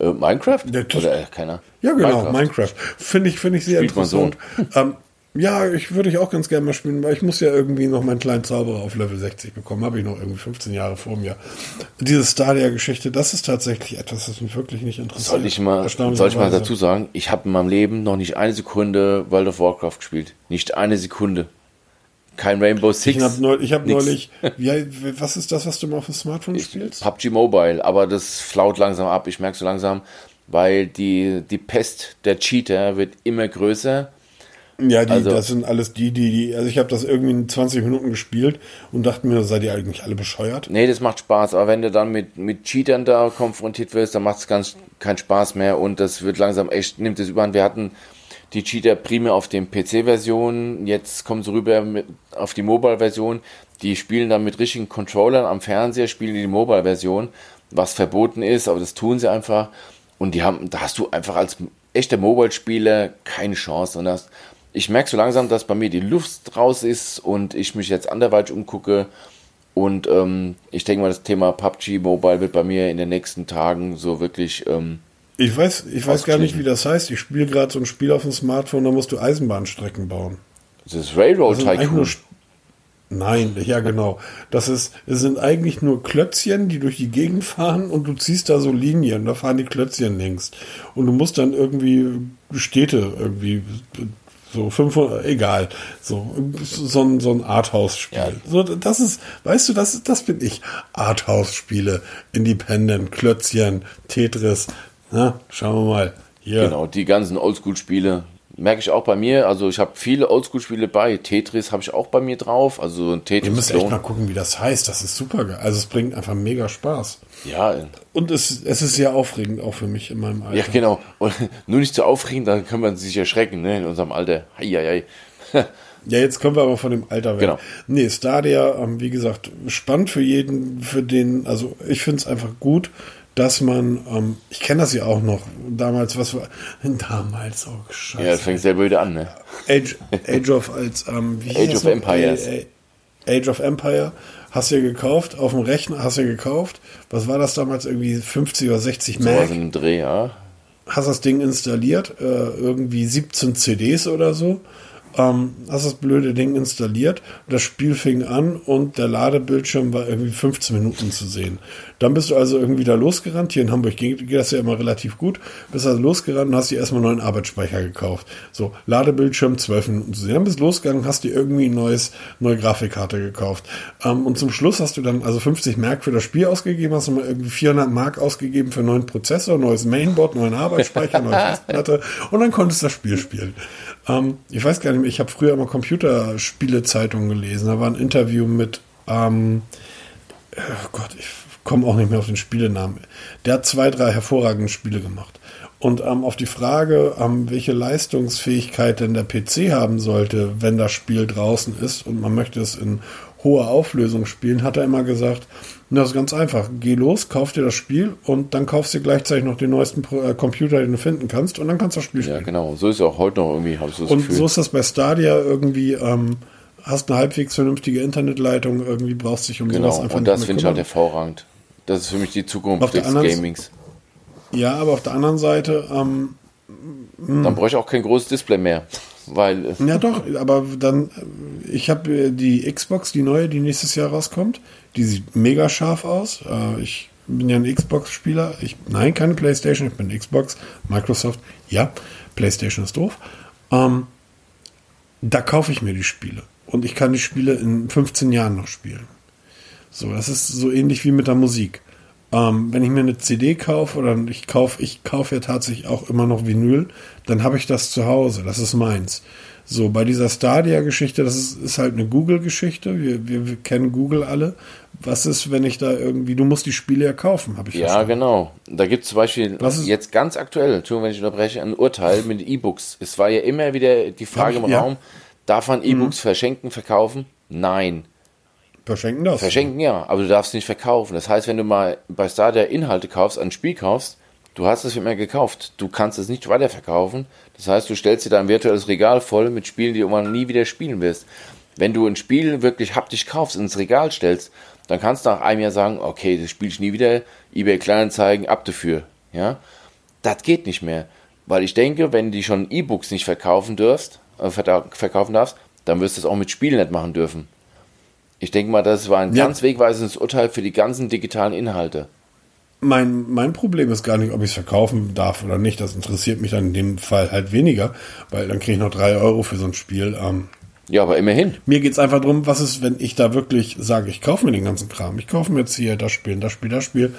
Äh, Minecraft? Oder äh, keiner? Ja, genau, Minecraft. Minecraft. Finde ich, finde ich sehr Spielt interessant. Ähm, ja, ich würde ich auch ganz gerne mal spielen, weil ich muss ja irgendwie noch meinen kleinen Zauberer auf Level 60 bekommen. Habe ich noch irgendwie 15 Jahre vor mir. Diese Stadia-Geschichte, das ist tatsächlich etwas, das mich wirklich nicht interessiert. Soll ich mal, soll ich mal dazu sagen, ich habe in meinem Leben noch nicht eine Sekunde World of Warcraft gespielt. Nicht eine Sekunde. Kein Rainbow Six. Ich habe neulich, (laughs) hab neulich wie, was ist das, was du mal auf dem Smartphone ich, spielst? PUBG Mobile, aber das flaut langsam ab. Ich merke so langsam, weil die, die Pest der Cheater wird immer größer ja, die, also, das sind alles die, die, die also ich habe das irgendwie in 20 Minuten gespielt und dachte mir, seid ihr eigentlich alle bescheuert? Nee, das macht Spaß, aber wenn du dann mit, mit Cheatern da konfrontiert wirst, dann macht es ganz keinen Spaß mehr und das wird langsam echt, nimmt es überhand. Wir hatten die Cheater primär auf den PC-Versionen, jetzt kommen sie rüber mit, auf die Mobile-Version, die spielen dann mit richtigen Controllern am Fernseher, spielen die Mobile-Version, was verboten ist, aber das tun sie einfach und die haben, da hast du einfach als echter Mobile-Spieler keine Chance. Und das, ich merke so langsam, dass bei mir die Luft raus ist und ich mich jetzt anderweitig umgucke. Und ähm, ich denke mal, das Thema PUBG Mobile wird bei mir in den nächsten Tagen so wirklich. Ähm, ich weiß, ich weiß gar nicht, wie das heißt. Ich spiele gerade so ein Spiel auf dem Smartphone, da musst du Eisenbahnstrecken bauen. Das ist Railroad das Tycoon. Nein, ja genau. Das ist, es sind eigentlich nur Klötzchen, die durch die Gegend fahren und du ziehst da so Linien, da fahren die Klötzchen links. Und du musst dann irgendwie Städte irgendwie so 500, egal, so, so ein, so ein Arthouse-Spiel. Ja. So, das ist, weißt du, das, das bin ich. Arthouse-Spiele, Independent, Klötzchen, Tetris, na, schauen wir mal. Hier. Genau, die ganzen Oldschool-Spiele, merke ich auch bei mir. Also ich habe viele Oldschool-Spiele bei. Tetris habe ich auch bei mir drauf. Also ein Tetris. Ihr müsst echt mal gucken, wie das heißt. Das ist super geil. Also es bringt einfach mega Spaß. Ja. Und es, es ist sehr aufregend auch für mich in meinem Alter. Ja, genau. Und (laughs) nur nicht zu aufregend, dann kann man sich erschrecken, ne, in unserem Alter. Heieiei. (laughs) Ja, jetzt kommen wir aber von dem Alter weg. Genau. Nee, Stadia, ähm, wie gesagt, spannend für jeden, für den, also ich finde es einfach gut, dass man, ähm, ich kenne das ja auch noch, damals, was war, (laughs) damals, oh scheiße. Ja, das fängt selber wieder an, ne? Age, Age of, als, ähm, wie Age of Empires. Age of Empire, hast du ja gekauft, auf dem Rechner hast du ja gekauft, was war das damals, irgendwie 50 oder 60 so Mac? Dreh, ja. Hast das Ding installiert, äh, irgendwie 17 CDs oder so, ähm, hast das blöde Ding installiert, das Spiel fing an und der Ladebildschirm war irgendwie 15 Minuten zu sehen. Dann bist du also irgendwie da losgerannt. Hier in Hamburg geht, geht das ja immer relativ gut. Bist also losgerannt und hast dir erstmal einen neuen Arbeitsspeicher gekauft. So, Ladebildschirm 12 Minuten zu sehen. Dann bist du losgegangen, hast dir irgendwie ein neues, neue Grafikkarte gekauft. Ähm, und zum Schluss hast du dann also 50 Mark für das Spiel ausgegeben, hast du mal irgendwie 400 Mark ausgegeben für einen neuen Prozessor, neues Mainboard, neuen Arbeitsspeicher, neue (laughs) Festplatte und dann konntest du das Spiel spielen. Ähm, ich weiß gar nicht mehr, ich habe früher immer Computerspielezeitungen gelesen. Da war ein Interview mit, ähm, oh Gott, ich komme auch nicht mehr auf den Spielenamen. Der hat zwei, drei hervorragende Spiele gemacht. Und ähm, auf die Frage, ähm, welche Leistungsfähigkeit denn der PC haben sollte, wenn das Spiel draußen ist und man möchte es in hoher Auflösung spielen, hat er immer gesagt, das ist ganz einfach. Geh los, kauf dir das Spiel und dann kaufst du gleichzeitig noch den neuesten äh, Computer, den du finden kannst und dann kannst du das Spiel spielen. Ja, genau. So ist es auch heute noch irgendwie, habe ich so das Und Gefühl. so ist das bei Stadia irgendwie, ähm, hast eine halbwegs vernünftige Internetleitung, irgendwie brauchst du dich um genau. sowas einfach Und das finde ich halt hervorragend. Das ist für mich die Zukunft des Gamings. Ja, aber auf der anderen Seite. Ähm, dann bräuchte ich auch kein großes Display mehr. Weil, ja, doch, aber dann. Ich habe äh, die Xbox, die neue, die nächstes Jahr rauskommt. Die sieht mega scharf aus. Äh, ich bin ja ein Xbox-Spieler. Ich, nein, keine PlayStation. Ich bin Xbox. Microsoft, ja. PlayStation ist doof. Ähm, da kaufe ich mir die Spiele. Und ich kann die Spiele in 15 Jahren noch spielen. So, das ist so ähnlich wie mit der Musik. Ähm, wenn ich mir eine CD kaufe oder ich kaufe, ich kaufe ja tatsächlich auch immer noch Vinyl, dann habe ich das zu Hause. Das ist meins. So, bei dieser Stadia-Geschichte, das ist, ist, halt eine Google-Geschichte. Wir, wir, wir, kennen Google alle. Was ist, wenn ich da irgendwie, du musst die Spiele ja kaufen, habe ich Ja, verstanden. genau. Da gibt es zum Beispiel jetzt ganz aktuell, Entschuldigung, wenn ich unterbreche, ein Urteil mit E-Books. Es war ja immer wieder die Frage ich, im ja. Raum, darf man E-Books mhm. verschenken, verkaufen? Nein. Verschenken das. Verschenken ja, aber du darfst nicht verkaufen. Das heißt, wenn du mal bei Stadia Inhalte kaufst, ein Spiel kaufst, du hast es immer gekauft. Du kannst es nicht weiterverkaufen. Das heißt, du stellst dir dein virtuelles Regal voll mit Spielen, die du mal nie wieder spielen wirst. Wenn du ein Spiel wirklich haptisch kaufst, ins Regal stellst, dann kannst du nach einem Jahr sagen, okay, das spiele ich nie wieder, eBay Kleinanzeigen, ab dafür. Ja? Das geht nicht mehr. Weil ich denke, wenn du schon E-Books nicht verkaufen dürfst, äh, verkaufen darfst, dann wirst du es auch mit Spielen nicht machen dürfen. Ich denke mal, das war ein ja. ganz wegweisendes Urteil für die ganzen digitalen Inhalte. Mein, mein Problem ist gar nicht, ob ich es verkaufen darf oder nicht. Das interessiert mich dann in dem Fall halt weniger, weil dann kriege ich noch drei Euro für so ein Spiel. Ähm, ja, aber immerhin. Mir geht es einfach darum, was ist, wenn ich da wirklich sage, ich kaufe mir den ganzen Kram. Ich kaufe mir jetzt hier das Spiel, das Spiel, das Spiel.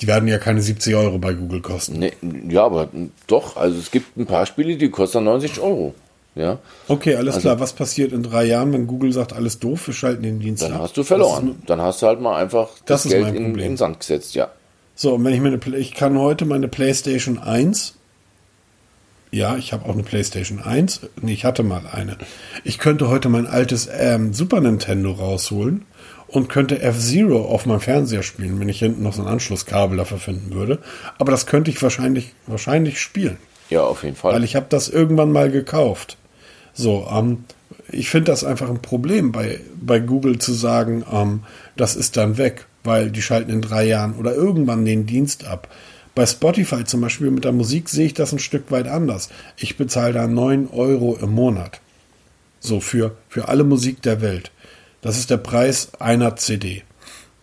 Die werden ja keine 70 Euro bei Google kosten. Nee, ja, aber doch. Also es gibt ein paar Spiele, die kosten 90 Euro. Ja. Okay, alles also, klar. Was passiert in drei Jahren, wenn Google sagt, alles doof, wir schalten den Dienst Dann ab? hast du verloren. Dann hast du halt mal einfach das, das Geld in, in Sand gesetzt, ja. So, und wenn ich mir eine, ich kann heute meine PlayStation 1, ja, ich habe auch eine PlayStation 1, nee, ich hatte mal eine. Ich könnte heute mein altes ähm, Super Nintendo rausholen und könnte F-Zero auf meinem Fernseher spielen, wenn ich hinten noch so ein Anschlusskabel dafür finden würde. Aber das könnte ich wahrscheinlich, wahrscheinlich spielen. Ja, auf jeden Fall. Weil ich habe das irgendwann mal gekauft. So, ähm, ich finde das einfach ein Problem bei, bei Google zu sagen, ähm, das ist dann weg, weil die schalten in drei Jahren oder irgendwann den Dienst ab. Bei Spotify zum Beispiel mit der Musik sehe ich das ein Stück weit anders. Ich bezahle da 9 Euro im Monat. So für, für alle Musik der Welt. Das ist der Preis einer CD.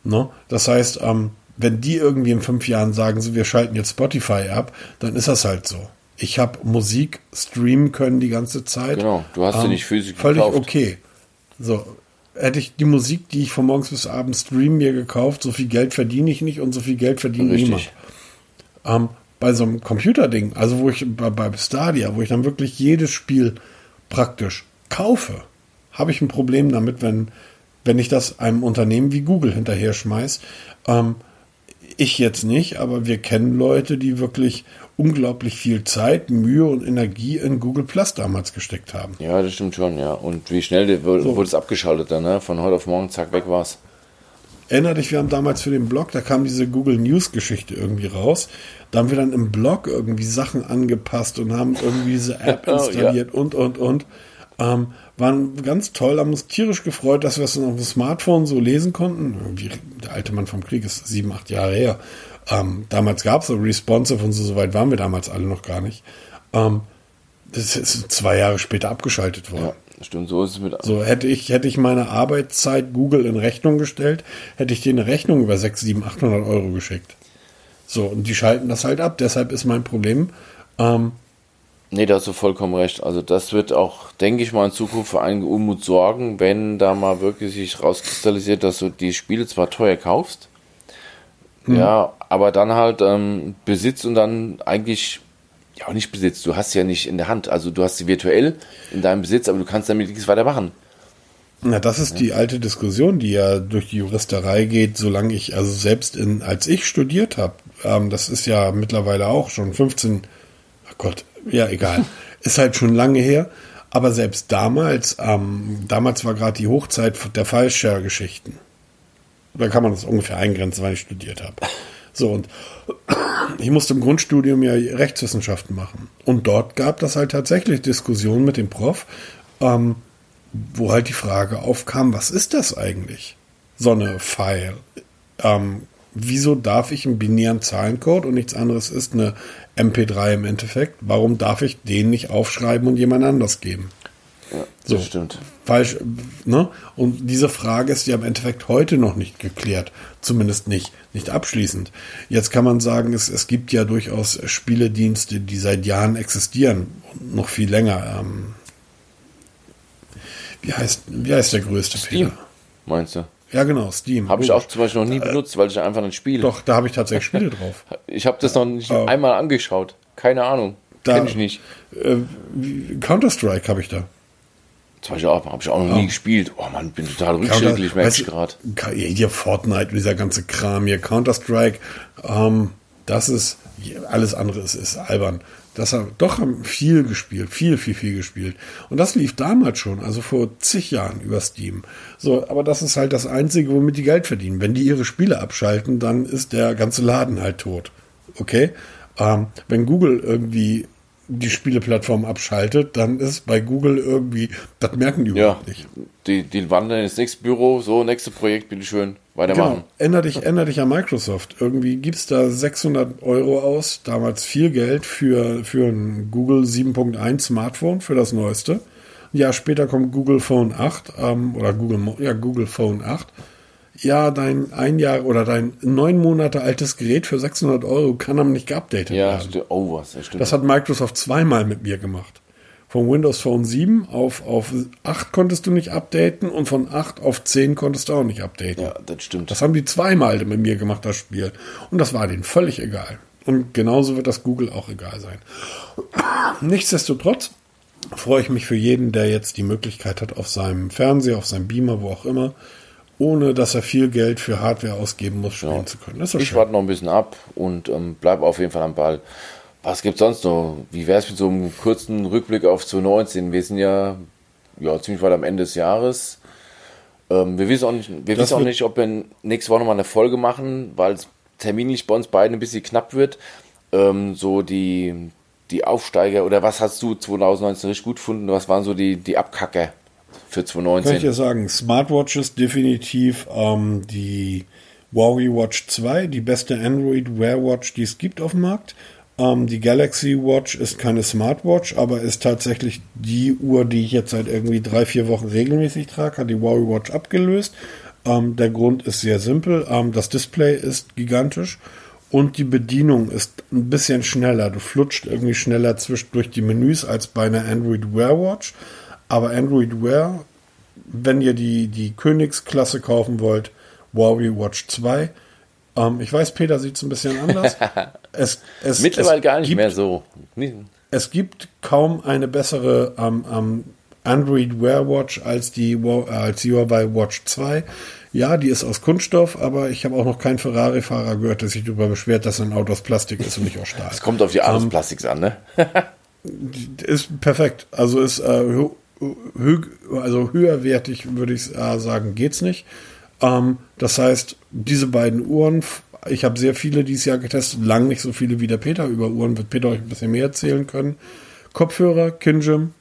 Ne? Das heißt, ähm, wenn die irgendwie in fünf Jahren sagen, wir schalten jetzt Spotify ab, dann ist das halt so. Ich habe Musik streamen können die ganze Zeit. Genau, du hast ähm, sie nicht physisch Völlig gekauft. okay. So, hätte ich die Musik, die ich von morgens bis abends streamen, mir gekauft, so viel Geld verdiene ich nicht und so viel Geld verdient niemand. Ähm, bei so einem Computerding, also wo ich bei, bei Stadia, wo ich dann wirklich jedes Spiel praktisch kaufe, habe ich ein Problem damit, wenn, wenn ich das einem Unternehmen wie Google hinterher schmeiß. Ähm, ich jetzt nicht, aber wir kennen Leute, die wirklich unglaublich viel Zeit, Mühe und Energie in Google Plus damals gesteckt haben. Ja, das stimmt schon, ja. Und wie schnell der- wurde es abgeschaltet dann, ne? Von heute auf morgen, zack, weg war's. Erinner dich, wir haben damals für den Blog, da kam diese Google News Geschichte irgendwie raus. Da haben wir dann im Blog irgendwie Sachen angepasst und haben irgendwie diese (laughs) App Oh, ja. installiert und, und, und. Ähm, waren ganz toll, haben uns tierisch gefreut, dass wir es dann auf dem Smartphone so lesen konnten. Irgendwie, der alte Mann vom Krieg ist sieben, acht Jahre her. Ähm, damals gab es so Responsive und so, so weit waren wir damals alle noch gar nicht. Ähm, das ist zwei Jahre später abgeschaltet worden. Ja, stimmt, so ist es mit. So hätte ich, hätte ich meine Arbeitszeit Google in Rechnung gestellt, hätte ich denen eine Rechnung über 6, 7, 800 Euro geschickt. So, und die schalten das halt ab. Deshalb ist mein Problem, ähm, Nee, da hast du vollkommen recht. Also das wird auch, denke ich mal, in Zukunft für einige Unmut sorgen, wenn da mal wirklich sich rauskristallisiert, dass du die Spiele zwar teuer kaufst, ja, aber dann halt ähm, besitzt und dann eigentlich, ja auch nicht besitzt, du hast sie ja nicht in der Hand. Also du hast sie virtuell in deinem Besitz, aber du kannst damit nichts weiter machen. na, das ist die alte Diskussion, die ja durch die Juristerei geht, solange ich, also selbst in, als ich studiert habe, ähm, das ist ja mittlerweile auch schon 15, ach Gott, ja, egal, (laughs) ist halt schon lange her. Aber selbst damals, ähm, damals war gerade die Hochzeit der Fallshare-Geschichten. Da kann man das ungefähr eingrenzen, weil ich studiert habe. So, und ich musste im Grundstudium ja Rechtswissenschaften machen. Und dort gab das halt tatsächlich Diskussionen mit dem Prof, ähm, wo halt die Frage aufkam, was ist das eigentlich? So eine File. Ähm, wieso darf ich einen binären Zahlencode und nichts anderes ist eine MP3 im Endeffekt? Warum darf ich den nicht aufschreiben und jemand anders geben? Ja, So. stimmt. Falsch, ne? Und diese Frage ist ja im Endeffekt heute noch nicht geklärt. Zumindest nicht, nicht abschließend. Jetzt kann man sagen, es, es gibt ja durchaus Spieledienste, die seit Jahren existieren. Und noch viel länger. Ähm, wie, heißt, wie heißt der größte Steam, Peter? meinst du? Ja, genau, Steam. Habe ich auch zum Beispiel noch nie benutzt, weil ich einfach nicht spiele. Doch, da habe ich tatsächlich Spiele (laughs) drauf. Ich habe das noch nicht Oh. einmal angeschaut. Keine Ahnung. Da- Kenn ich nicht. Äh, Counter-Strike habe ich da. Auch, habe ich auch noch nie gespielt. Oh Mann, bin total rückschrittlich, merke ich gerade. Hier Fortnite, dieser ganze Kram hier, Counter-Strike, ähm, das ist, alles andere ist, ist albern. Das haben, doch haben viel gespielt, viel, viel, viel gespielt. Und das lief damals schon, also vor zig Jahren über Steam. So, aber das ist halt das Einzige, womit die Geld verdienen. Wenn die ihre Spiele abschalten, dann ist der ganze Laden halt tot. Okay? Ähm, wenn Google irgendwie die Spieleplattform abschaltet, dann ist bei Google irgendwie, das merken die Ja, überhaupt nicht. die, die wandern ins nächste Büro, so, nächste Projekt, bitteschön, weitermachen. Genau. Änder dich, änder dich an Microsoft. Irgendwie gibst da 600 Euro aus, damals viel Geld für, für ein Google 7.1 Smartphone, für das neueste. Ein Jahr später kommt Google Phone 8 ähm, oder Google, ja, Google Phone 8. Ja, dein ein Jahr oder dein neun Monate altes Gerät für 600 Euro kann aber nicht geupdatet Ja, werden. sti- oh, was, das stimmt. Das hat Microsoft zweimal mit mir gemacht. Von Windows Phone 7 auf, auf 8 konntest du nicht updaten und von 8 auf 10 konntest du auch nicht updaten. ja, das stimmt. Das haben die zweimal mit mir gemacht, das Spiel. Und das war denen völlig egal. Und genauso wird das Google auch egal sein. (coughs) Nichtsdestotrotz freue ich mich für jeden, der jetzt die Möglichkeit hat, auf seinem Fernseher, auf seinem Beamer, wo auch immer, ohne dass er viel Geld für Hardware ausgeben muss, spielen Ja. zu können. Das ist doch ich warte noch ein bisschen ab und ähm, bleib auf jeden Fall am Ball. Was gibt's sonst noch? Wie wär's mit so einem kurzen Rückblick auf 2019? Wir sind ja, ja ziemlich weit am Ende des Jahres. Ähm, wir wissen auch nicht, wir Das wissen auch nicht, ob wir nächste Woche nochmal eine Folge machen, weil es terminlich bei uns beiden ein bisschen knapp wird. Ähm, so die die Aufsteiger oder was hast du 2019 richtig gut gefunden? Was waren so die, die Abkacker für 2019? Kann ich ja sagen, Smartwatches definitiv ähm, die Huawei Watch 2, die beste Android Wear Watch, die es gibt auf dem Markt. Ähm, die Galaxy Watch ist keine Smartwatch, aber ist tatsächlich die Uhr, die ich jetzt seit irgendwie drei, vier Wochen regelmäßig trage, hat die Huawei Watch abgelöst. Ähm, der Grund ist sehr simpel. Ähm, das Display ist gigantisch und die Bedienung ist ein bisschen schneller. Du flutscht irgendwie schneller zwischen durch die Menüs als bei einer Android Wear Watch. Aber Android Wear, wenn ihr die, die Königsklasse kaufen wollt, Huawei Watch 2. Ähm, ich weiß, Peter sieht es ein bisschen anders. (laughs) es, es, Mittlerweile es gar nicht gibt, mehr so. Es gibt kaum eine bessere ähm, ähm, Android Wear Watch als die, als die Huawei Watch 2. Ja, die ist aus Kunststoff, aber ich habe auch noch keinen Ferrari-Fahrer gehört, der sich darüber beschwert, dass ein Auto aus Plastik ist und nicht aus Stahl. Es kommt auf die Art des um, Plastiks an, ne? (laughs) ist perfekt. Also ist äh, also höherwertig, würde ich äh, sagen, geht's nicht. Ähm, das heißt, diese beiden Uhren, ich habe sehr viele dieses Jahr getestet, lang nicht so viele wie der Peter. Über Uhren wird Peter euch ein bisschen mehr erzählen können. Kopfhörer, Kinjim,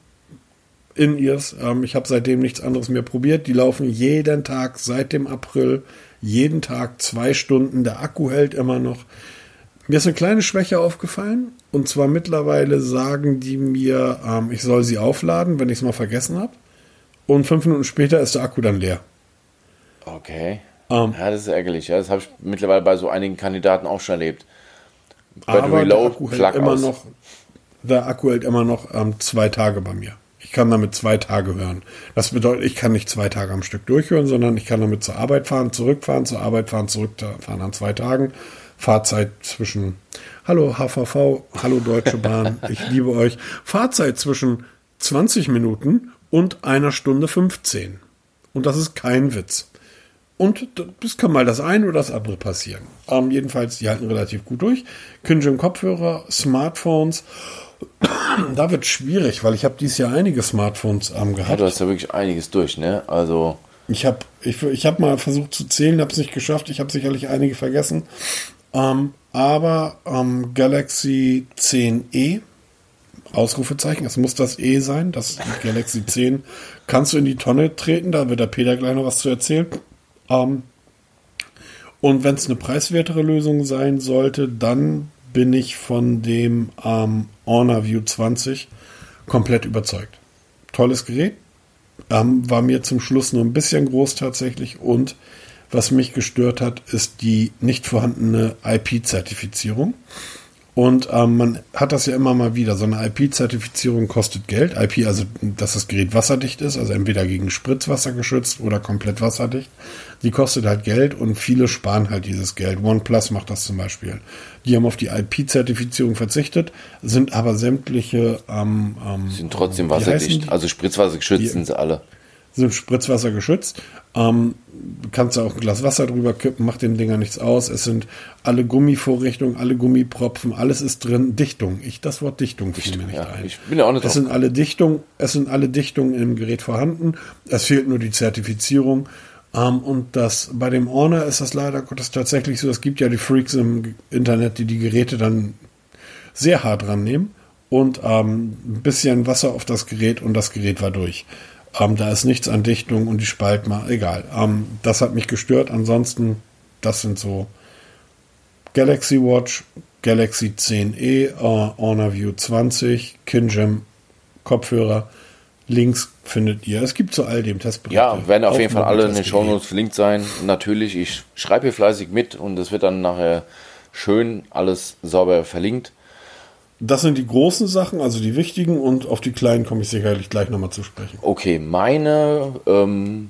In-Ears. Ähm, ich habe seitdem nichts anderes mehr probiert. Die laufen jeden Tag seit dem April, jeden Tag zwei Stunden. Der Akku hält immer noch. Mir ist eine kleine Schwäche aufgefallen. Und zwar mittlerweile sagen die mir, ähm, ich soll sie aufladen, wenn ich es mal vergessen habe. Und fünf Minuten später ist der Akku dann leer. Okay. Ähm. ja, das ist ärgerlich. Ja. Das habe ich mittlerweile bei so einigen Kandidaten auch schon erlebt. Bei aber Reload, der Akku hält immer aus. noch, der Akku hält immer noch ähm, zwei Tage bei mir. Ich kann damit zwei Tage hören. Das bedeutet, ich kann nicht zwei Tage am Stück durchhören, sondern ich kann damit zur Arbeit fahren, zurückfahren, zur Arbeit fahren, zurückfahren an zwei Tagen. Fahrzeit zwischen Hallo HVV, Hallo Deutsche Bahn, (laughs) ich liebe euch. Fahrzeit zwischen 20 Minuten und einer Stunde 15. Und das ist kein Witz. Und das kann mal das eine oder das andere passieren. Ähm, jedenfalls, die halten relativ gut durch. Kinjim Kopfhörer, Smartphones. (coughs) da wird schwierig, weil ich habe dieses Jahr einige Smartphones ähm, gehabt. Ja, du hast ja wirklich einiges durch, ne? Also. Ich habe ich, ich hab mal versucht zu zählen, habe es nicht geschafft. Ich habe sicherlich einige vergessen. Ähm, aber ähm, Galaxy 10e, Ausrufezeichen, es muss das E sein, das Galaxy (laughs) 10, kannst du in die Tonne treten, da wird der Peter gleich noch was zu erzählen. Ähm, und wenn es eine preiswertere Lösung sein sollte, dann bin ich von dem ähm, Honor View 20 komplett überzeugt. Tolles Gerät. Ähm, war mir zum Schluss nur ein bisschen groß tatsächlich und was mich gestört hat, ist die nicht vorhandene IP-Zertifizierung. Und ähm, man hat das ja immer mal wieder. So eine IP-Zertifizierung kostet Geld. IP, also dass das Gerät wasserdicht ist, also entweder gegen Spritzwasser geschützt oder komplett wasserdicht. Die kostet halt Geld und viele sparen halt dieses Geld. OnePlus macht das zum Beispiel. Die haben auf die IP-Zertifizierung verzichtet, sind aber sämtliche. Ähm, ähm, sind trotzdem wasserdicht. Also Spritzwasser geschützt sind sie alle sind Spritzwasser geschützt. Ähm, kannst du auch ein Glas Wasser drüber kippen, macht den Dinger nichts aus. Es sind alle Gummivorrichtungen, alle Gummipropfen, alles ist drin. Dichtung. Ich, das Wort Dichtung fiel mir nicht ja, ein. Ich bin ja auch nicht es sind alle Dichtungen, es sind alle Dichtungen im Gerät vorhanden. Es fehlt nur die Zertifizierung. Ähm, und das, bei dem Honor ist das leider Gottes tatsächlich so. Es gibt ja die Freaks im Internet, die die Geräte dann sehr hart rannehmen und ähm, ein bisschen Wasser auf das Gerät und das Gerät war durch. Ähm, da ist nichts an Dichtung und die Spaltmaße, egal. Ähm, das hat mich gestört. Ansonsten, das sind so Galaxy Watch, Galaxy 10e, äh, Honor View 20, Kinjam Kopfhörer. Links findet ihr. Es gibt zu all dem Testberichte. Ja, werden auf jeden Fall alle in den Shownotes verlinkt sein. Natürlich, ich schreibe hier fleißig mit und es wird dann nachher schön alles sauber verlinkt. Das sind die großen Sachen, also die wichtigen, und auf die kleinen komme ich sicherlich gleich nochmal zu sprechen. Okay, meine, ähm,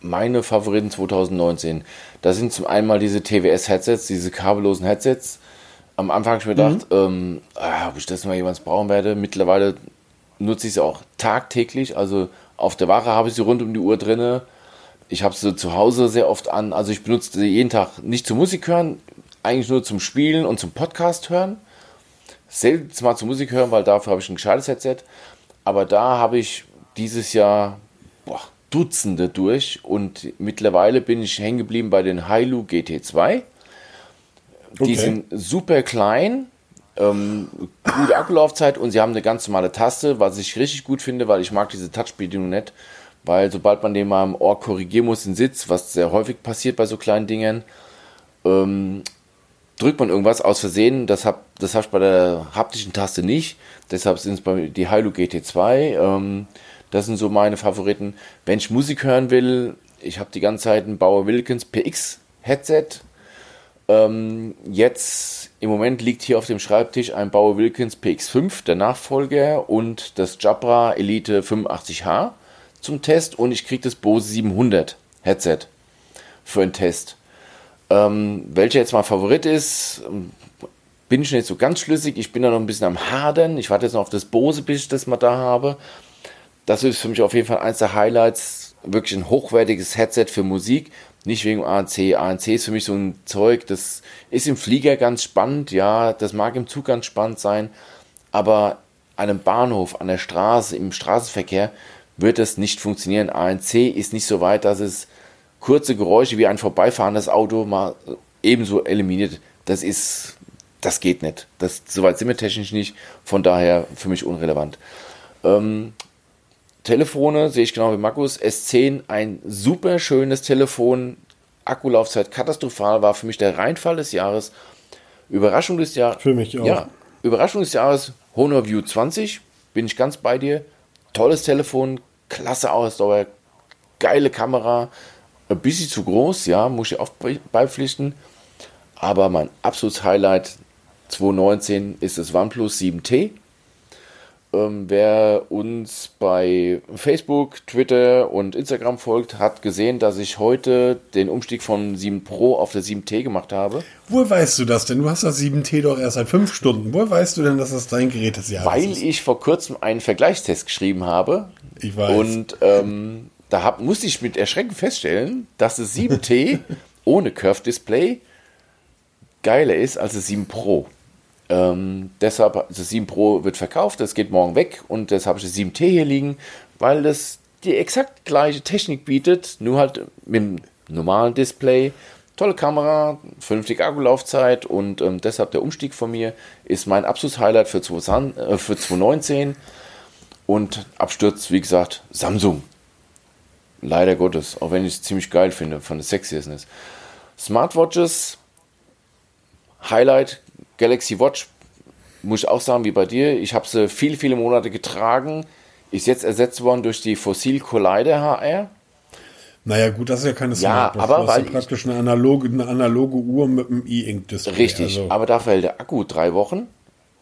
meine Favoriten 2019, da sind zum einen mal diese TWS-Headsets, diese kabellosen Headsets. Am Anfang habe ich mir gedacht, mhm. ähm, ah, ob ich das mal jemals brauchen werde. Mittlerweile nutze ich sie auch tagtäglich, also auf der Wache habe ich sie rund um die Uhr drin. Ich habe sie zu Hause sehr oft an. Also ich benutze sie jeden Tag nicht zum Musik hören, eigentlich nur zum Spielen und zum Podcast hören selten mal zur Musik hören, weil dafür habe ich ein gescheites Headset. Aber da habe ich dieses Jahr boah, Dutzende durch und mittlerweile bin ich hängen geblieben bei den Hailu GT2. Die okay. sind super klein, äh, ähm, gute Akkulaufzeit und sie haben eine ganz normale Taste, was ich richtig gut finde, weil ich mag diese Touchbedienung nicht. Weil sobald man den mal im Ohr korrigieren muss, den Sitz, was sehr häufig passiert bei so kleinen Dingen, ähm, drückt man irgendwas aus Versehen. Das habe das hab ich bei der haptischen Taste nicht. Deshalb sind es bei die Hilo GT2. Ähm, das sind so meine Favoriten. Wenn ich Musik hören will, ich habe die ganze Zeit ein Bauer Wilkins PX Headset. Ähm, jetzt im Moment liegt hier auf dem Schreibtisch ein Bauer Wilkins PX5, der Nachfolger, und das Jabra Elite 85H zum Test und ich kriege das Bose 700 Headset für einen Test. Ähm, welcher jetzt mein Favorit ist, bin ich nicht so ganz schlüssig. Ich bin da noch ein bisschen am Hadern. Ich warte jetzt noch auf das Bose, bis ich das mal da habe. Das ist für mich auf jeden Fall eins der Highlights. Wirklich ein hochwertiges Headset für Musik. Nicht wegen ANC. ANC ist für mich so ein Zeug, das ist im Flieger ganz spannend. Ja, das mag im Zug ganz spannend sein. Aber einem Bahnhof, an der Straße, im Straßenverkehr wird das nicht funktionieren. ANC ist nicht so weit, dass es kurze Geräusche wie ein vorbeifahrendes Auto mal ebenso eliminiert. Das ist, das geht nicht. Das, soweit sind wir technisch nicht. Von daher für mich unrelevant. Ähm, Telefone sehe ich genau wie Markus. S10, ein super schönes Telefon. Akkulaufzeit katastrophal, war für mich der Reinfall des Jahres. Überraschung des Jahres. Für mich auch. Ja, Überraschung des Jahres. Honor View 20, bin ich ganz bei dir. Tolles Telefon, klasse Ausdauer, geile Kamera, ein bisschen zu groß, ja, muss ich oft beipflichten. Aber mein absolutes Highlight 2019 ist das OnePlus 7T. Ähm, wer uns bei Facebook, Twitter und Instagram folgt, hat gesehen, dass ich heute den Umstieg von 7 Pro auf der 7T gemacht habe. Wo weißt du das denn? Du hast das 7T doch erst seit fünf Stunden. Wo weißt du denn, dass das dein Gerät des Jahres Weil ist? Weil ich vor kurzem einen Vergleichstest geschrieben habe. Ich weiß. Und ähm, da hab, musste ich mit Erschrecken feststellen, dass das 7T (laughs) ohne Curve Display geiler ist als das 7 Pro. Ähm, deshalb, das 7 Pro wird verkauft, das geht morgen weg und deshalb habe ich das 7T hier liegen, weil das die exakt gleiche Technik bietet, nur halt mit dem normalen Display. Tolle Kamera, vernünftige Akkulaufzeit und ähm, deshalb der Umstieg von mir ist mein absolutes Highlight für, 20, äh, für 2019. Und Absturz, wie gesagt, Samsung. Leider Gottes, auch wenn ich es ziemlich geil finde, von der Sexiness. Smartwatches, Highlight, Galaxy Watch, muss ich auch sagen, wie bei dir. Ich habe sie viele, viele Monate getragen. Ist jetzt ersetzt worden durch die Fossil Collider HR. Naja, gut, das ist ja keine Smartwatch. Ja, aber das ist ja praktisch eine analoge, eine analoge Uhr mit einem E-Ink-Display. Richtig, also. aber dafür hält der Akku drei Wochen.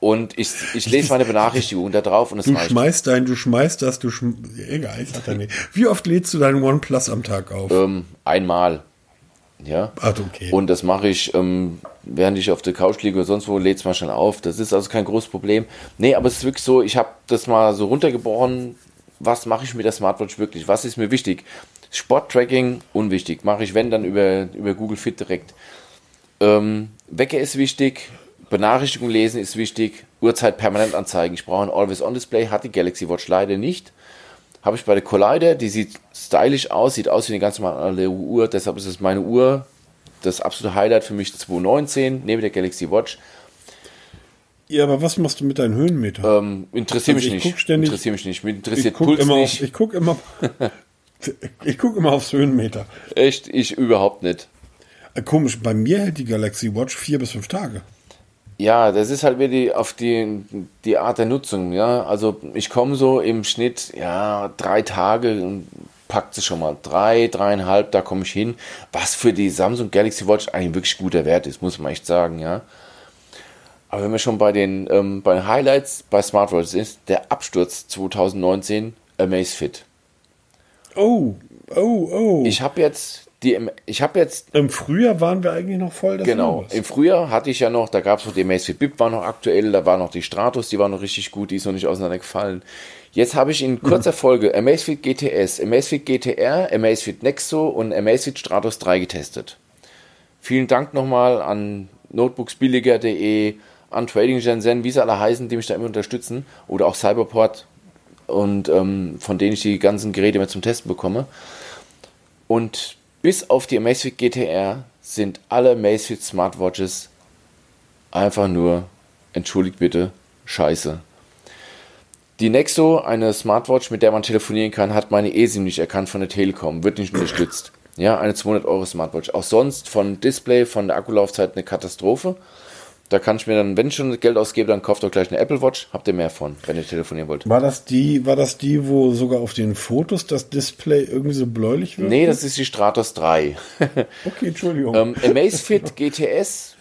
Und ich, ich lese meine Benachrichtigung da drauf und es Du reicht. schmeißt dein, du schmeißt das, du schm egal, ich er nicht. Wie oft lädst du deinen OnePlus am Tag auf? Ähm, einmal. Ja. Ach, okay. Und das mache ich, ähm, während ich auf der Couch liege oder sonst wo, lädt es mal schnell auf. Das ist also kein großes Problem. Nee, aber es ist wirklich so, ich habe das mal so runtergebrochen. Was mache ich mit der Smartwatch wirklich? Was ist mir wichtig? Sporttracking, unwichtig. Mache ich, wenn, dann über, über Google Fit direkt. Ähm, Wecker ist wichtig. Benachrichtigung lesen ist wichtig. Uhrzeit permanent anzeigen. Ich brauche ein Always-On-Display. Hat die Galaxy Watch leider nicht. Habe ich bei der Collider. Die sieht stylisch aus. Sieht aus wie eine ganz normale Uhr. Deshalb ist es meine Uhr. Das absolute Highlight für mich 2019 neben der Galaxy Watch. Ja, aber was machst du mit deinen Höhenmeter? Ähm, interessiert also mich nicht. Ständig, interessiert mich nicht. Mich interessiert ich guck Puls immer nicht. Auf, ich gucke immer, (laughs) ich guck immer aufs Höhenmeter. Echt? Ich überhaupt nicht. Komisch, bei mir hält die Galaxy Watch vier bis fünf Tage. Ja, das ist halt wieder die, auf die, die Art der Nutzung. Ja, also ich komme so im Schnitt ja drei Tage und packt sie schon mal drei, dreieinhalb, da komme ich hin. Was für die Samsung Galaxy Watch eigentlich wirklich guter Wert ist, muss man echt sagen. Ja. Aber wenn wir schon bei den, ähm, bei den Highlights bei Smartwatches sind, der Absturz 2019 Amazfit. Oh, oh, oh. Ich habe jetzt die, ich habe jetzt. Im Frühjahr waren wir eigentlich noch voll. Genau. Im Frühjahr hatte ich ja noch, da gab es noch die Amazfit Bip, war noch aktuell, da war noch die Stratus, die war noch richtig gut, die ist noch nicht auseinandergefallen. Jetzt habe ich in kurzer (laughs) Folge Amazfit GTS, Amazfit GTR, Amazfit Nexo und Amazfit Stratus 3 getestet. Vielen Dank nochmal an notebooksbilliger.de, an Trading Shenzhen, wie sie alle heißen, die mich da immer unterstützen, oder auch Cyberport und ähm, von denen ich die ganzen Geräte immer zum Testen bekomme. Und bis auf die Amazfit GTR sind alle Amazfit Smartwatches einfach nur entschuldigt bitte, scheiße. Die Nexo, eine Smartwatch, mit der man telefonieren kann, hat meine eSIM nicht erkannt von der Telekom, wird nicht unterstützt. Ja, eine 200 Euro Smartwatch. Auch sonst von Display, von der Akkulaufzeit eine Katastrophe. Da kann ich mir dann, wenn ich schon Geld ausgebe, dann kauft doch gleich eine Apple Watch. Habt ihr mehr von, wenn ihr telefonieren wollt. War das die, war das die, wo sogar auf den Fotos das Display irgendwie so bläulich wird? Nee, das ist die Stratos 3. (laughs) okay, Entschuldigung. ähm, Amazfit GTS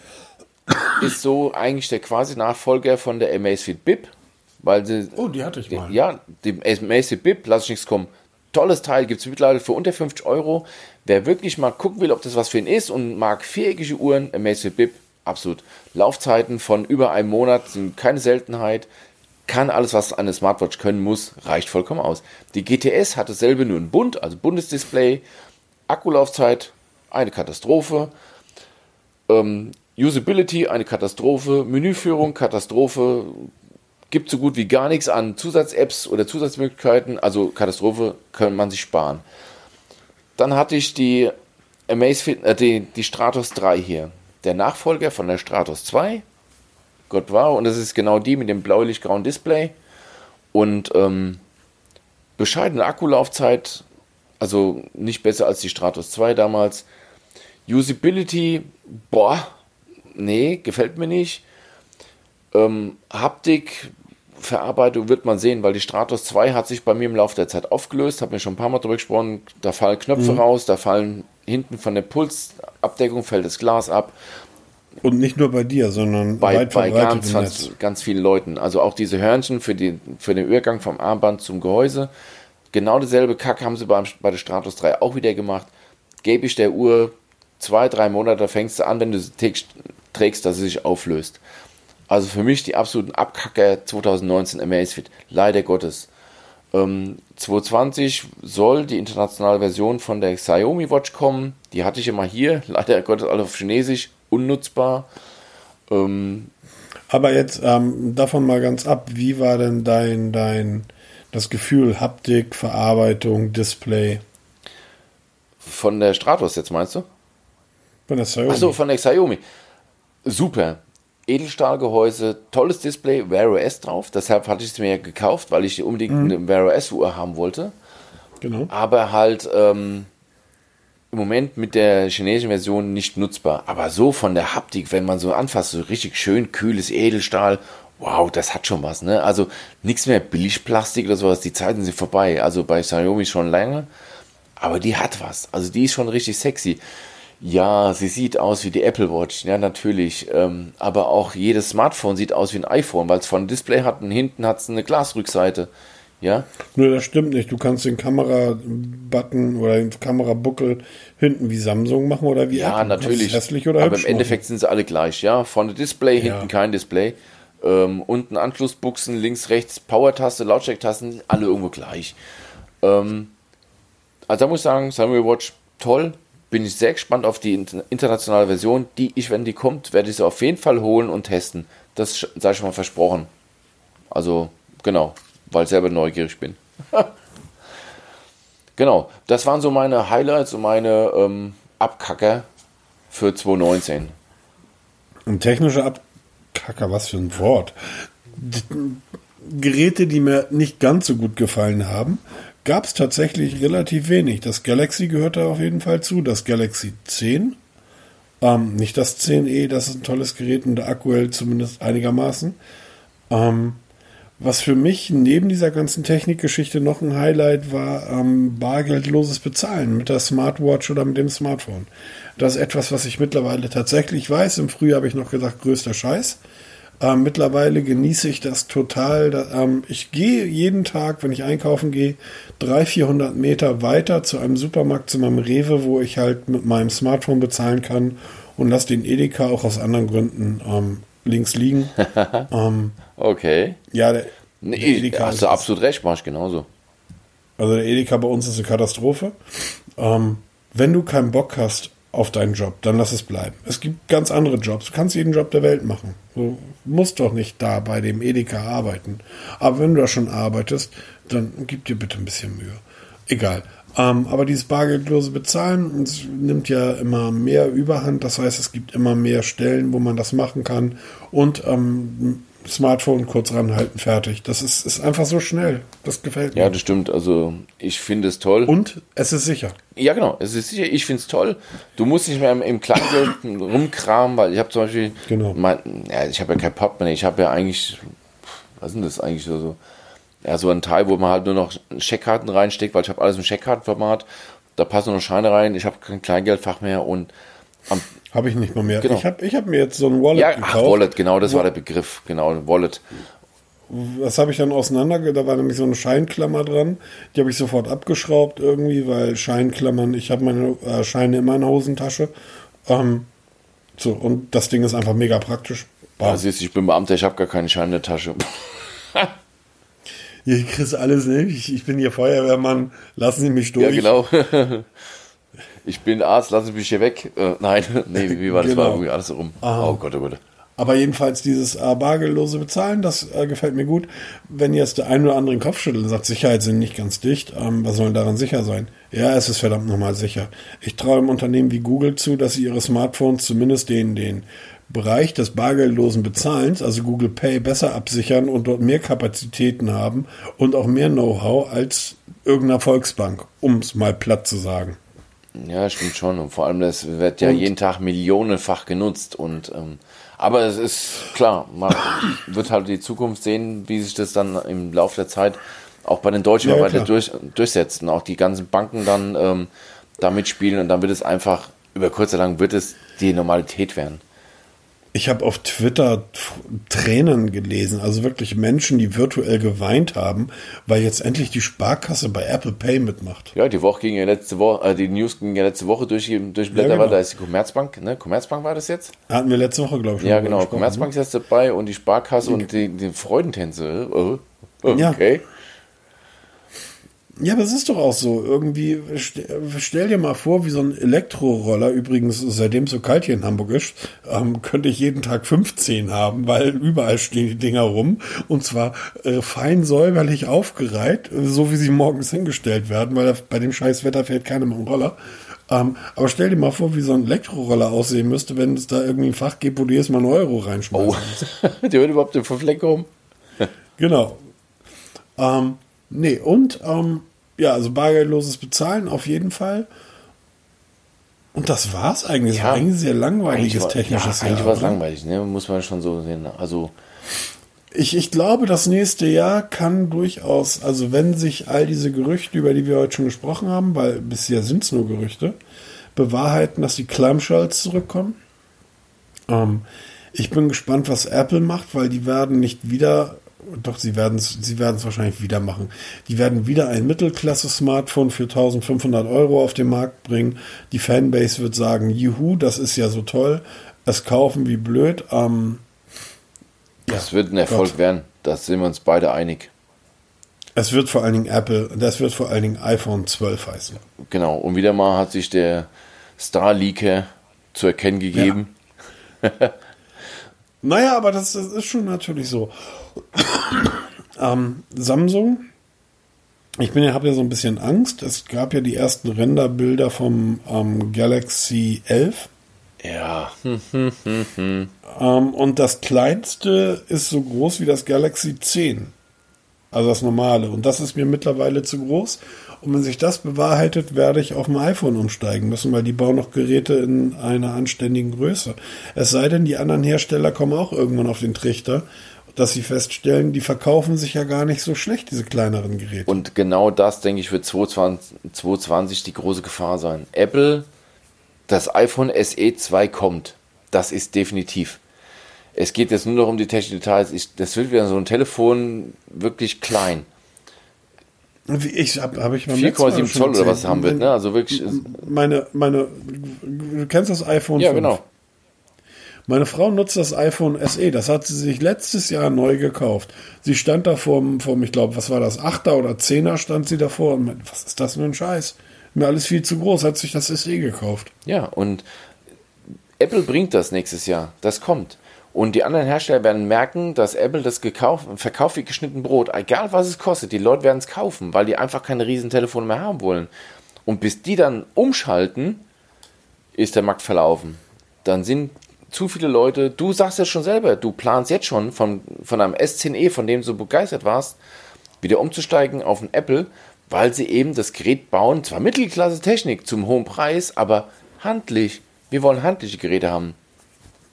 ist so eigentlich der quasi Nachfolger von der Amazfit Bip. Weil sie, oh, die hatte ich mal. Ja, die Amazfit Bip, lass ich nichts kommen. Tolles Teil, gibt es mittlerweile für unter 50 Euro. Wer wirklich mal gucken will, ob das was für ihn ist und mag viereckige Uhren, Amazfit Bip, absolut. Laufzeiten von über einem Monat sind keine Seltenheit. Kann alles, was eine Smartwatch können muss, reicht vollkommen aus. Die GTS hat dasselbe, nur ein Bund, also Bundesdisplay. Akkulaufzeit, eine Katastrophe. Ähm, Usability, eine Katastrophe. Menüführung, Katastrophe. Gibt so gut wie gar nichts an Zusatz-Apps oder Zusatzmöglichkeiten. Also Katastrophe kann man sich sparen. Dann hatte ich die Amazfit, äh, die, die Stratos 3 hier der Nachfolger von der Stratos 2. Gott wow, und das ist genau die mit dem bläulich-grauen Display. Und ähm, bescheidene Akkulaufzeit, also nicht besser als die Stratos 2 damals. Usability, boah, nee, gefällt mir nicht. Ähm, Haptik, Verarbeitung wird man sehen, weil die Stratos 2 hat sich bei mir im Laufe der Zeit aufgelöst, habe mir schon ein paar Mal drüber gesprochen, da fallen Knöpfe mhm. raus, da fallen hinten von der Pulsabdeckung fällt das Glas ab. Und nicht nur bei dir, sondern bei, bei ganz, ganz, ganz, vielen Leuten. Also auch diese Hörnchen für, die, für den Übergang vom Armband zum Gehäuse. Genau dasselbe Kack haben sie beim, bei der Stratos 3 auch wieder gemacht. Gebe ich der Uhr zwei, drei Monate, fängst du an, wenn du sie trägst, dass sie sich auflöst. Also für mich die absoluten Abkacker 2019 Amazfit. Leider Gottes. Ähm, 220 soll die internationale Version von der Xiaomi Watch kommen. Die hatte ich immer hier. (laughs) Leider Gottes alle auf Chinesisch. Unnutzbar. Ähm, Aber jetzt ähm, davon mal ganz ab. Wie war denn dein, dein das Gefühl Haptik, Verarbeitung, Display? Von der Stratos jetzt meinst du? Von der Xiaomi. Achso, von der Xiaomi. Super. Edelstahlgehäuse, tolles Display, Wear OS drauf. Deshalb hatte ich es mir gekauft, weil ich unbedingt mhm. eine Wear OS Uhr haben wollte. Genau. Aber halt ähm, im Moment mit der chinesischen Version nicht nutzbar. Aber so von der Haptik, wenn man so anfasst, so richtig schön kühles Edelstahl, wow, das hat schon was. Ne? Also nichts mehr Billigplastik oder sowas. Die Zeiten sind vorbei. Also bei Xiaomi schon lange. Aber die hat was. Also die ist schon richtig sexy. Ja, sie sieht aus wie die Apple Watch, ja, natürlich. Ähm, aber auch jedes Smartphone sieht aus wie ein iPhone, weil es von Display hat und hinten hat es eine Glasrückseite. Ja. Nur das stimmt nicht. Du kannst den Kamera-Button oder den Kamerabuckel hinten wie Samsung machen oder wie Ja, Apple. natürlich. Hässlich oder aber im Endeffekt sind sie alle gleich, ja. Vorne Display, ja. hinten kein Display. Ähm, unten Anschlussbuchsen, links, rechts Power-Taste, Lautstärktasten, alle irgendwo gleich. Ähm, also da muss ich sagen, Samuel Watch toll, bin ich sehr gespannt auf die internationale Version. Die ich, wenn die kommt, werde ich sie auf jeden Fall holen und testen. Das sage ich mal versprochen. Also, genau, weil ich selber neugierig bin. (laughs) genau, das waren so meine Highlights und meine ähm, Abkacker für 2019. Ein technischer Abkacker, was für ein Wort. Geräte, die mir nicht ganz so gut gefallen haben, gab es tatsächlich relativ wenig. Das Galaxy gehört da auf jeden Fall zu. Das Galaxy 10. Ähm, nicht das 10e, das ist ein tolles Gerät und hält zumindest einigermaßen. Ähm, was für mich neben dieser ganzen Technikgeschichte noch ein Highlight war, ähm, bargeldloses Bezahlen mit der Smartwatch oder mit dem Smartphone. Das ist etwas, was ich mittlerweile tatsächlich weiß. Im Frühjahr habe ich noch gesagt, größter Scheiß. Ähm, mittlerweile genieße ich das total. Da, ähm, ich gehe jeden Tag, wenn ich einkaufen gehe, 300, 400 Meter weiter zu einem Supermarkt, zu meinem Rewe, wo ich halt mit meinem Smartphone bezahlen kann und lasse den Edeka auch aus anderen Gründen ähm, links liegen. (laughs) Ähm, okay. Ja, der, nee, der Edeka hast du absolut recht, mach ich genauso. Also der Edeka bei uns ist eine Katastrophe. Ähm, wenn du keinen Bock hast auf deinen Job, dann lass es bleiben. Es gibt ganz andere Jobs. Du kannst jeden Job der Welt machen. Du musst doch nicht da bei dem Edeka arbeiten. Aber wenn du da schon arbeitest, dann gib dir bitte ein bisschen Mühe. Egal. Ähm, aber dieses bargeldlose Bezahlen nimmt ja immer mehr Überhand. Das heißt, es gibt immer mehr Stellen, wo man das machen kann. Und ähm, Smartphone kurz ranhalten, fertig. Das ist, ist einfach so schnell. Das gefällt mir. Ja, das stimmt. Also ich finde es toll. Und es ist sicher. Ja, genau. Es ist sicher. Ich finde es toll. Du musst nicht mehr im, im Kleingeld (coughs) rumkramen, weil ich habe zum Beispiel, genau. mein, ja, ich habe ja kein Portemonnaie. Ich habe ja eigentlich, was sind das eigentlich so? Ja, so ein Teil, wo man halt nur noch Scheckkarten reinsteckt, weil ich habe alles im Scheckkartenformat. Da passen nur noch Scheine rein. Ich habe kein Kleingeldfach mehr und am habe ich nicht mal mehr. Genau. Ich habe ich hab mir jetzt so ein Wallet ja, gekauft. Ach, Wallet, genau, das war der Begriff. Genau, Wallet. Das habe ich dann auseinander, da war nämlich so eine Scheinklammer dran. Die habe ich sofort abgeschraubt irgendwie, weil Scheinklammern, ich habe meine äh, Scheine in meiner Hosentasche. Ähm, so, und das Ding ist einfach mega praktisch. Ja, siehst ich bin Beamter, ich habe gar keine Scheine in der Tasche. (laughs) Hier kriegst alles, ne? Ich, ich bin hier Feuerwehrmann, lassen Sie mich durch. Ja, genau. (laughs) ich bin Arzt, lassen Sie mich hier weg. Äh, nein, (laughs) nee, wie war das? Genau. War irgendwie alles rum. Aha. Oh Gott, oh Gott. Aber jedenfalls dieses äh, bargeldlose Bezahlen, das äh, gefällt mir gut. Wenn jetzt der ein oder andere den Kopf schüttelt und sagt, Sicherheit sind nicht ganz dicht, ähm, was soll daran sicher sein? Ja, es ist verdammt nochmal sicher. Ich traue einem Unternehmen wie Google zu, dass sie ihre Smartphones zumindest den, den Bereich des bargeldlosen Bezahlens, also Google Pay, besser absichern und dort mehr Kapazitäten haben und auch mehr Know-how als irgendeiner Volksbank, um es mal platt zu sagen. Ja, stimmt schon. Und vor allem, das wird ja und, jeden Tag millionenfach genutzt. Und ähm, aber es ist klar, man wird halt die Zukunft sehen, wie sich das dann im Laufe der Zeit auch bei den Deutschen ja, weiter durch, durchsetzt und auch die ganzen Banken dann ähm, da mitspielen und dann wird es einfach über kurz oder lang wird es die Normalität werden ich habe auf Twitter Tränen gelesen, also wirklich Menschen, die virtuell geweint haben, weil jetzt endlich die Sparkasse bei Apple Pay mitmacht. Ja, die Woche ging ja letzte Woche, äh, die News ging ja letzte Woche durch, durch Blätter, ja, genau. da ist die Commerzbank, ne? Commerzbank war das jetzt? Hatten wir letzte Woche, glaube ich. Ja, genau, Commerzbank ne? ist jetzt dabei und die Sparkasse und die, die Freudentänze. Oh, okay. Ja. Ja, aber es ist doch auch so. Irgendwie, stell dir mal vor, wie so ein Elektroroller, übrigens, seitdem es so kalt hier in Hamburg ist, ähm, könnte ich jeden Tag 15 haben, weil überall stehen die Dinger rum. Und zwar äh, fein säuberlich aufgereiht, so wie sie morgens hingestellt werden, weil bei dem scheiß Wetter fährt keiner mit dem Roller. Ähm, aber stell dir mal vor, wie so ein Elektroroller aussehen müsste, wenn es da irgendwie ein Fach gibt, wo du erstmal einen Euro reinschmeißt. Oh, (laughs) der hört überhaupt den Verfleck um. genau. Ähm, nee, und ähm, ja, also bargeldloses Bezahlen auf jeden Fall. Und das war's eigentlich. Das ja, war eigentlich ein sehr langweiliges war, technisches ja, Eigentlich war es langweilig, ne? muss man schon so sehen. Also ich, ich glaube, das nächste Jahr kann durchaus, also wenn sich all diese Gerüchte, über die wir heute schon gesprochen haben, weil bisher sind es nur Gerüchte, bewahrheiten, dass die Clamshells zurückkommen. Ähm, ich bin gespannt, was Apple macht, weil die werden nicht wieder doch, sie werden es sie werden's wahrscheinlich wieder machen. Die werden wieder ein Mittelklasse-Smartphone für 1500 Euro auf den Markt bringen. Die Fanbase wird sagen, juhu, das ist ja so toll. Es kaufen wie blöd. Ähm, das ja, wird ein Erfolg Gott. werden. Das sind wir uns beide einig. Es wird vor allen Dingen Apple, das wird vor allen Dingen iPhone 12 heißen. Genau, und wieder mal hat sich der Star-Leaker zu erkennen gegeben. Ja. (laughs) naja, aber das, das ist schon natürlich so. ähm, Samsung. Ich bin ja, habe ja so ein bisschen Angst. Es gab ja die ersten Renderbilder vom ähm, Galaxy 11. Ja. ähm, und das kleinste ist so groß wie das Galaxy 10. Also das normale. Und das ist mir mittlerweile zu groß. Und wenn sich das bewahrheitet, werde ich auf ein iPhone umsteigen müssen, weil die bauen noch Geräte in einer anständigen Größe. Es sei denn, die anderen Hersteller kommen auch irgendwann auf den Trichter dass sie feststellen, die verkaufen sich ja gar nicht so schlecht, diese kleineren Geräte. Und genau das, denke ich, wird 2020, 2020 die große Gefahr sein. Apple, das iPhone SE 2 kommt. Das ist definitiv. Es geht jetzt nur noch um die technischen Details. Ich, das wird wieder so ein Telefon wirklich klein. Ich habe hab ich 4,7 Zoll oder was haben wird, ne? Also wirklich. Meine, meine, du kennst das iPhone Ja, 5. genau. Meine Frau nutzt das iPhone SE. Das hat sie sich letztes Jahr neu gekauft. Sie stand da vorm, vorm ich glaube, was war das, 8er oder 10er stand sie davor und meinte, was ist das für ein Scheiß? Mir alles viel zu groß, hat sich das SE gekauft. Ja, und Apple bringt das nächstes Jahr. Das kommt. Und die anderen Hersteller werden merken, dass Apple das gekauft, verkauft wie geschnitten Brot. Egal was es kostet, die Leute werden es kaufen, weil die einfach keine riesen Telefone mehr haben wollen. Und bis die dann umschalten, ist der Markt verlaufen. Dann sind zu viele Leute, du sagst ja schon selber, du planst jetzt schon von, von einem S10e, von dem du begeistert warst, wieder umzusteigen auf ein Apple, weil sie eben das Gerät bauen, zwar Mittelklasse Technik zum hohen Preis, aber handlich. Wir wollen handliche Geräte haben.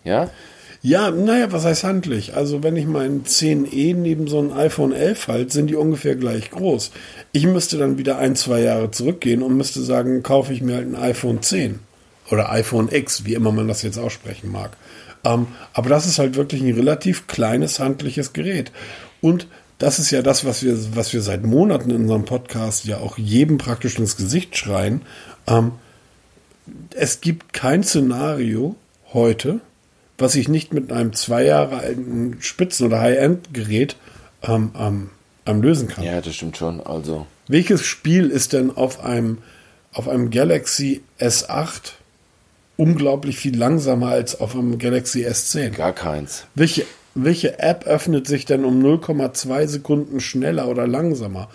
Ja? Ja, naja, was heißt handlich? Also wenn ich meinen 10e neben so ein iPhone 11 halte, sind die ungefähr gleich groß. Ich müsste dann wieder ein, zwei Jahre zurückgehen und müsste sagen, kaufe ich mir halt ein iPhone 10 oder iPhone X, wie immer man das jetzt aussprechen mag. Ähm, aber das ist halt wirklich ein relativ kleines handliches Gerät. Und das ist ja das, was wir, was wir seit Monaten in unserem Podcast ja auch jedem praktisch ins Gesicht schreien. Ähm, es gibt kein Szenario heute, was ich nicht mit einem zwei Jahre alten Spitzen- oder High-End-Gerät ähm, ähm, ähm, lösen kann. Ja, das stimmt schon. Also. Welches Spiel ist denn auf einem, auf einem Galaxy S8 unglaublich viel langsamer als auf einem Galaxy S10? Gar keins. Welche, welche App öffnet sich denn um 0,2 Sekunden schneller oder langsamer?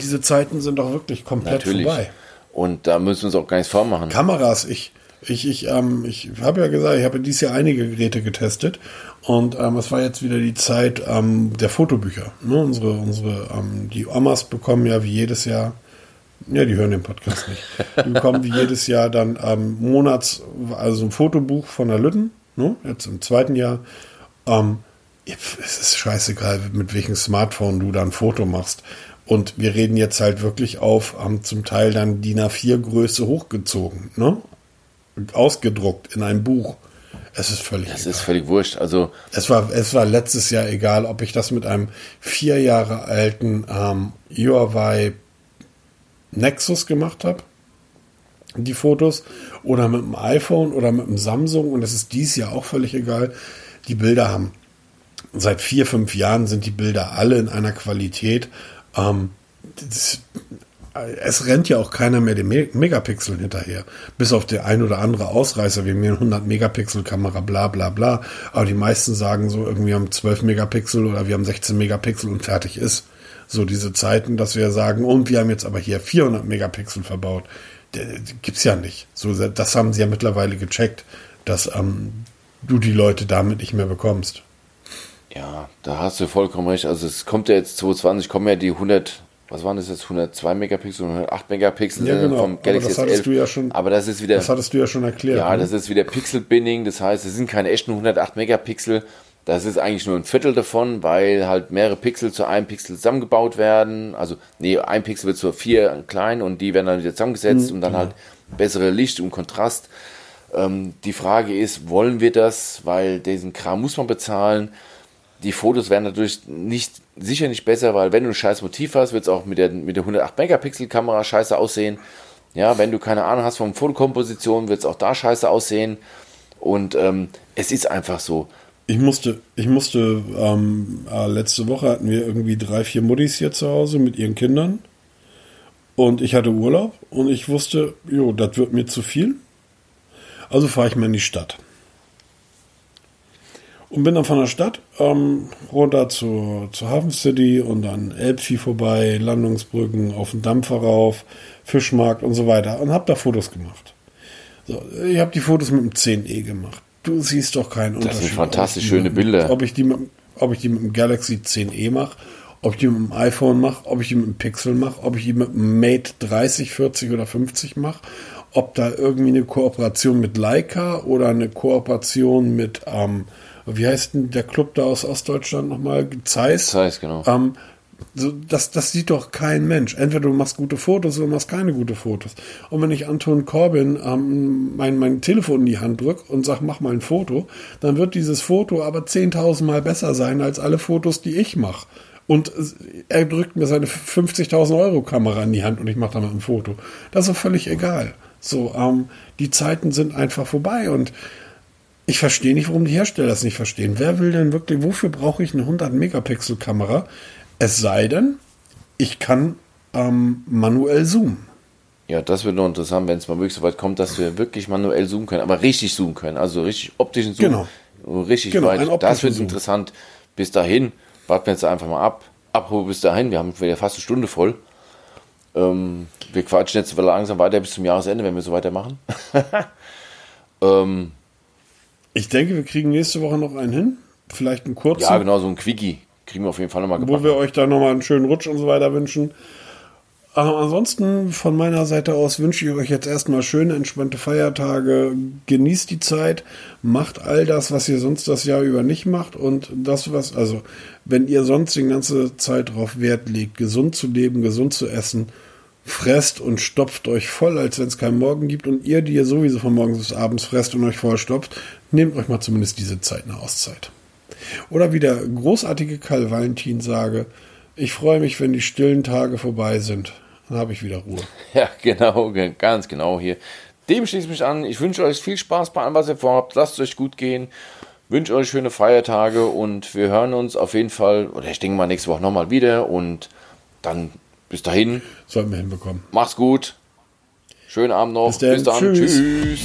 Diese Zeiten sind doch wirklich komplett Natürlich. vorbei. Und da müssen wir uns auch gar nichts vormachen. Kameras, ich, ich, ich, ähm, ich habe ja gesagt, ich habe dieses Jahr einige Geräte getestet und ähm, es war jetzt wieder die Zeit ähm, der Fotobücher. Ne? Unsere, unsere, ähm, die Omas bekommen ja wie jedes Jahr, ja, die hören den Podcast nicht, die bekommen wie jedes Jahr dann ähm, Monats, also ein Fotobuch von der Lütten, ne? jetzt im zweiten Jahr. Ähm, es ist scheißegal, mit welchem Smartphone du da ein Foto machst. Und wir reden jetzt halt wirklich auf, haben zum Teil dann DIN A4-Größe hochgezogen. Ne? Ausgedruckt in einem Buch. Es ist völlig. Es ist völlig wurscht. Also es war, es war letztes Jahr egal, ob ich das mit einem vier Jahre alten ähm, Huawei Nexus gemacht habe, die Fotos, oder mit dem iPhone oder mit dem Samsung. Und es ist dies Jahr auch völlig egal. Die Bilder haben seit vier, fünf Jahren sind die Bilder alle in einer Qualität. Ähm, das, es rennt ja auch keiner mehr den Megapixeln hinterher. Bis auf der ein oder andere Ausreißer, wie mir 100 Megapixel Kamera, bla bla bla. Aber die meisten sagen so, irgendwie haben 12 Megapixel oder wir haben 16 Megapixel und fertig ist. So diese Zeiten, dass wir sagen, und wir haben jetzt aber hier 400 Megapixel verbaut. Gibt's ja nicht. So, das haben sie ja mittlerweile gecheckt, dass ähm, du die Leute damit nicht mehr bekommst. Ja, da hast du vollkommen recht. Also es kommt ja jetzt 2020, kommen ja die 100 was waren das jetzt, 102 Megapixel und 108 Megapixel ja, genau. vom Galaxy aber das S11. Du ja schon, aber das ist wieder. Das hattest du ja schon erklärt. Ja, ne? das ist wieder Pixel-Binning, das heißt, es sind keine echten 108 Megapixel. Das ist eigentlich nur ein Viertel davon, weil halt mehrere Pixel zu einem Pixel zusammengebaut werden. Also, nee, ein Pixel wird zu vier klein und die werden dann wieder zusammengesetzt mhm, und dann genau. halt bessere Licht und Kontrast. Ähm, die Frage ist, wollen wir das? Weil diesen Kram muss man bezahlen die Fotos werden natürlich nicht, sicher nicht besser, weil wenn du ein scheiß Motiv hast, wird es auch mit der, mit der 108 Megapixel Kamera scheiße aussehen. Ja, wenn du keine Ahnung hast von Fotokomposition, wird es auch da scheiße aussehen. Und ähm, es ist einfach so. Ich musste, ich musste, ähm, äh, letzte Woche hatten wir irgendwie drei, vier Muttis hier zu Hause mit ihren Kindern. Und ich hatte Urlaub und ich wusste, jo, das wird mir zu viel. Also fahre ich mal in die Stadt. Und bin dann von der Stadt ähm, runter zur, zur Hafen City und dann Elbvieh vorbei, Landungsbrücken, auf den Dampfer rauf, Fischmarkt und so weiter und habe da Fotos gemacht. So, ich habe die Fotos mit dem 10e gemacht. Du siehst doch keinen das Unterschied. Das sind fantastisch schöne mit, Bilder. Ob ich, die mit, ob ich die mit dem Galaxy 10e mache, ob ich die mit dem iPhone mache, ob ich die mit dem Pixel mache, ob ich die mit dem Mate 30, 40 oder 50 mache, ob da irgendwie eine Kooperation mit Leica oder eine Kooperation mit ähm, wie heißt denn der Club da aus Ostdeutschland nochmal? Zeiss. Zeiss, genau. Ähm, so, das, das sieht doch kein Mensch. Entweder du machst gute Fotos oder du machst keine gute Fotos. Und wenn ich Anton Corbin ähm, mein, mein Telefon in die Hand drücke und sage, mach mal ein Foto, dann wird dieses Foto aber 10.000 Mal besser sein als alle Fotos, die ich mache. Und er drückt mir seine 50.000 Euro Kamera in die Hand und ich mache damit ein Foto. Das ist doch völlig egal. So, ähm, die Zeiten sind einfach vorbei und ich verstehe nicht, warum die Hersteller das nicht verstehen. Wer will denn wirklich, wofür brauche ich eine 100 Megapixel Kamera? Es sei denn, ich kann ähm, manuell zoomen. Ja, das wird nur interessant, wenn es mal wirklich so weit kommt, dass wir wirklich manuell zoomen können, aber richtig zoomen können, also richtig optischen Zoom. Genau. Richtig genau, weit. Das wird Zoom. interessant. Bis dahin, warten wir jetzt einfach mal ab. Apropos bis dahin, wir haben wieder fast eine Stunde voll. Ähm, wir quatschen jetzt langsam weiter bis zum Jahresende, wenn wir so weitermachen. (laughs) ähm, ich denke, wir kriegen nächste Woche noch einen hin. Vielleicht einen kurzen. Ja, genau, so ein Quickie. Kriegen wir auf jeden Fall nochmal gebacken. Wo wir euch da nochmal einen schönen Rutsch und so weiter wünschen. Aber ansonsten von meiner Seite aus wünsche ich euch jetzt erstmal schöne, entspannte Feiertage. Genießt die Zeit, macht all das, was ihr sonst das Jahr über nicht macht. Und das, was, also, wenn ihr sonst die ganze Zeit darauf Wert legt, gesund zu leben, gesund zu essen, fresst und stopft euch voll, als wenn es keinen Morgen gibt. Und ihr, die ihr sowieso von morgens bis abends fresst und euch vollstopft, nehmt euch mal zumindest diese Zeit eine Auszeit. Oder wie der großartige Karl Valentin sage, ich freue mich, wenn die stillen Tage vorbei sind. Dann habe ich wieder Ruhe. (laughs) Ja, genau, ganz genau hier. Dem schließe ich mich an. Ich wünsche euch viel Spaß bei allem, was ihr vorhabt. Lasst es euch gut gehen. Wünsche euch schöne Feiertage und wir hören uns auf jeden Fall, oder ich denke mal nächste Woche nochmal wieder und dann bis dahin. Sollten wir hinbekommen. Mach's gut. Schönen Abend noch. Bis, bis dann. Tschüss. Tschüss.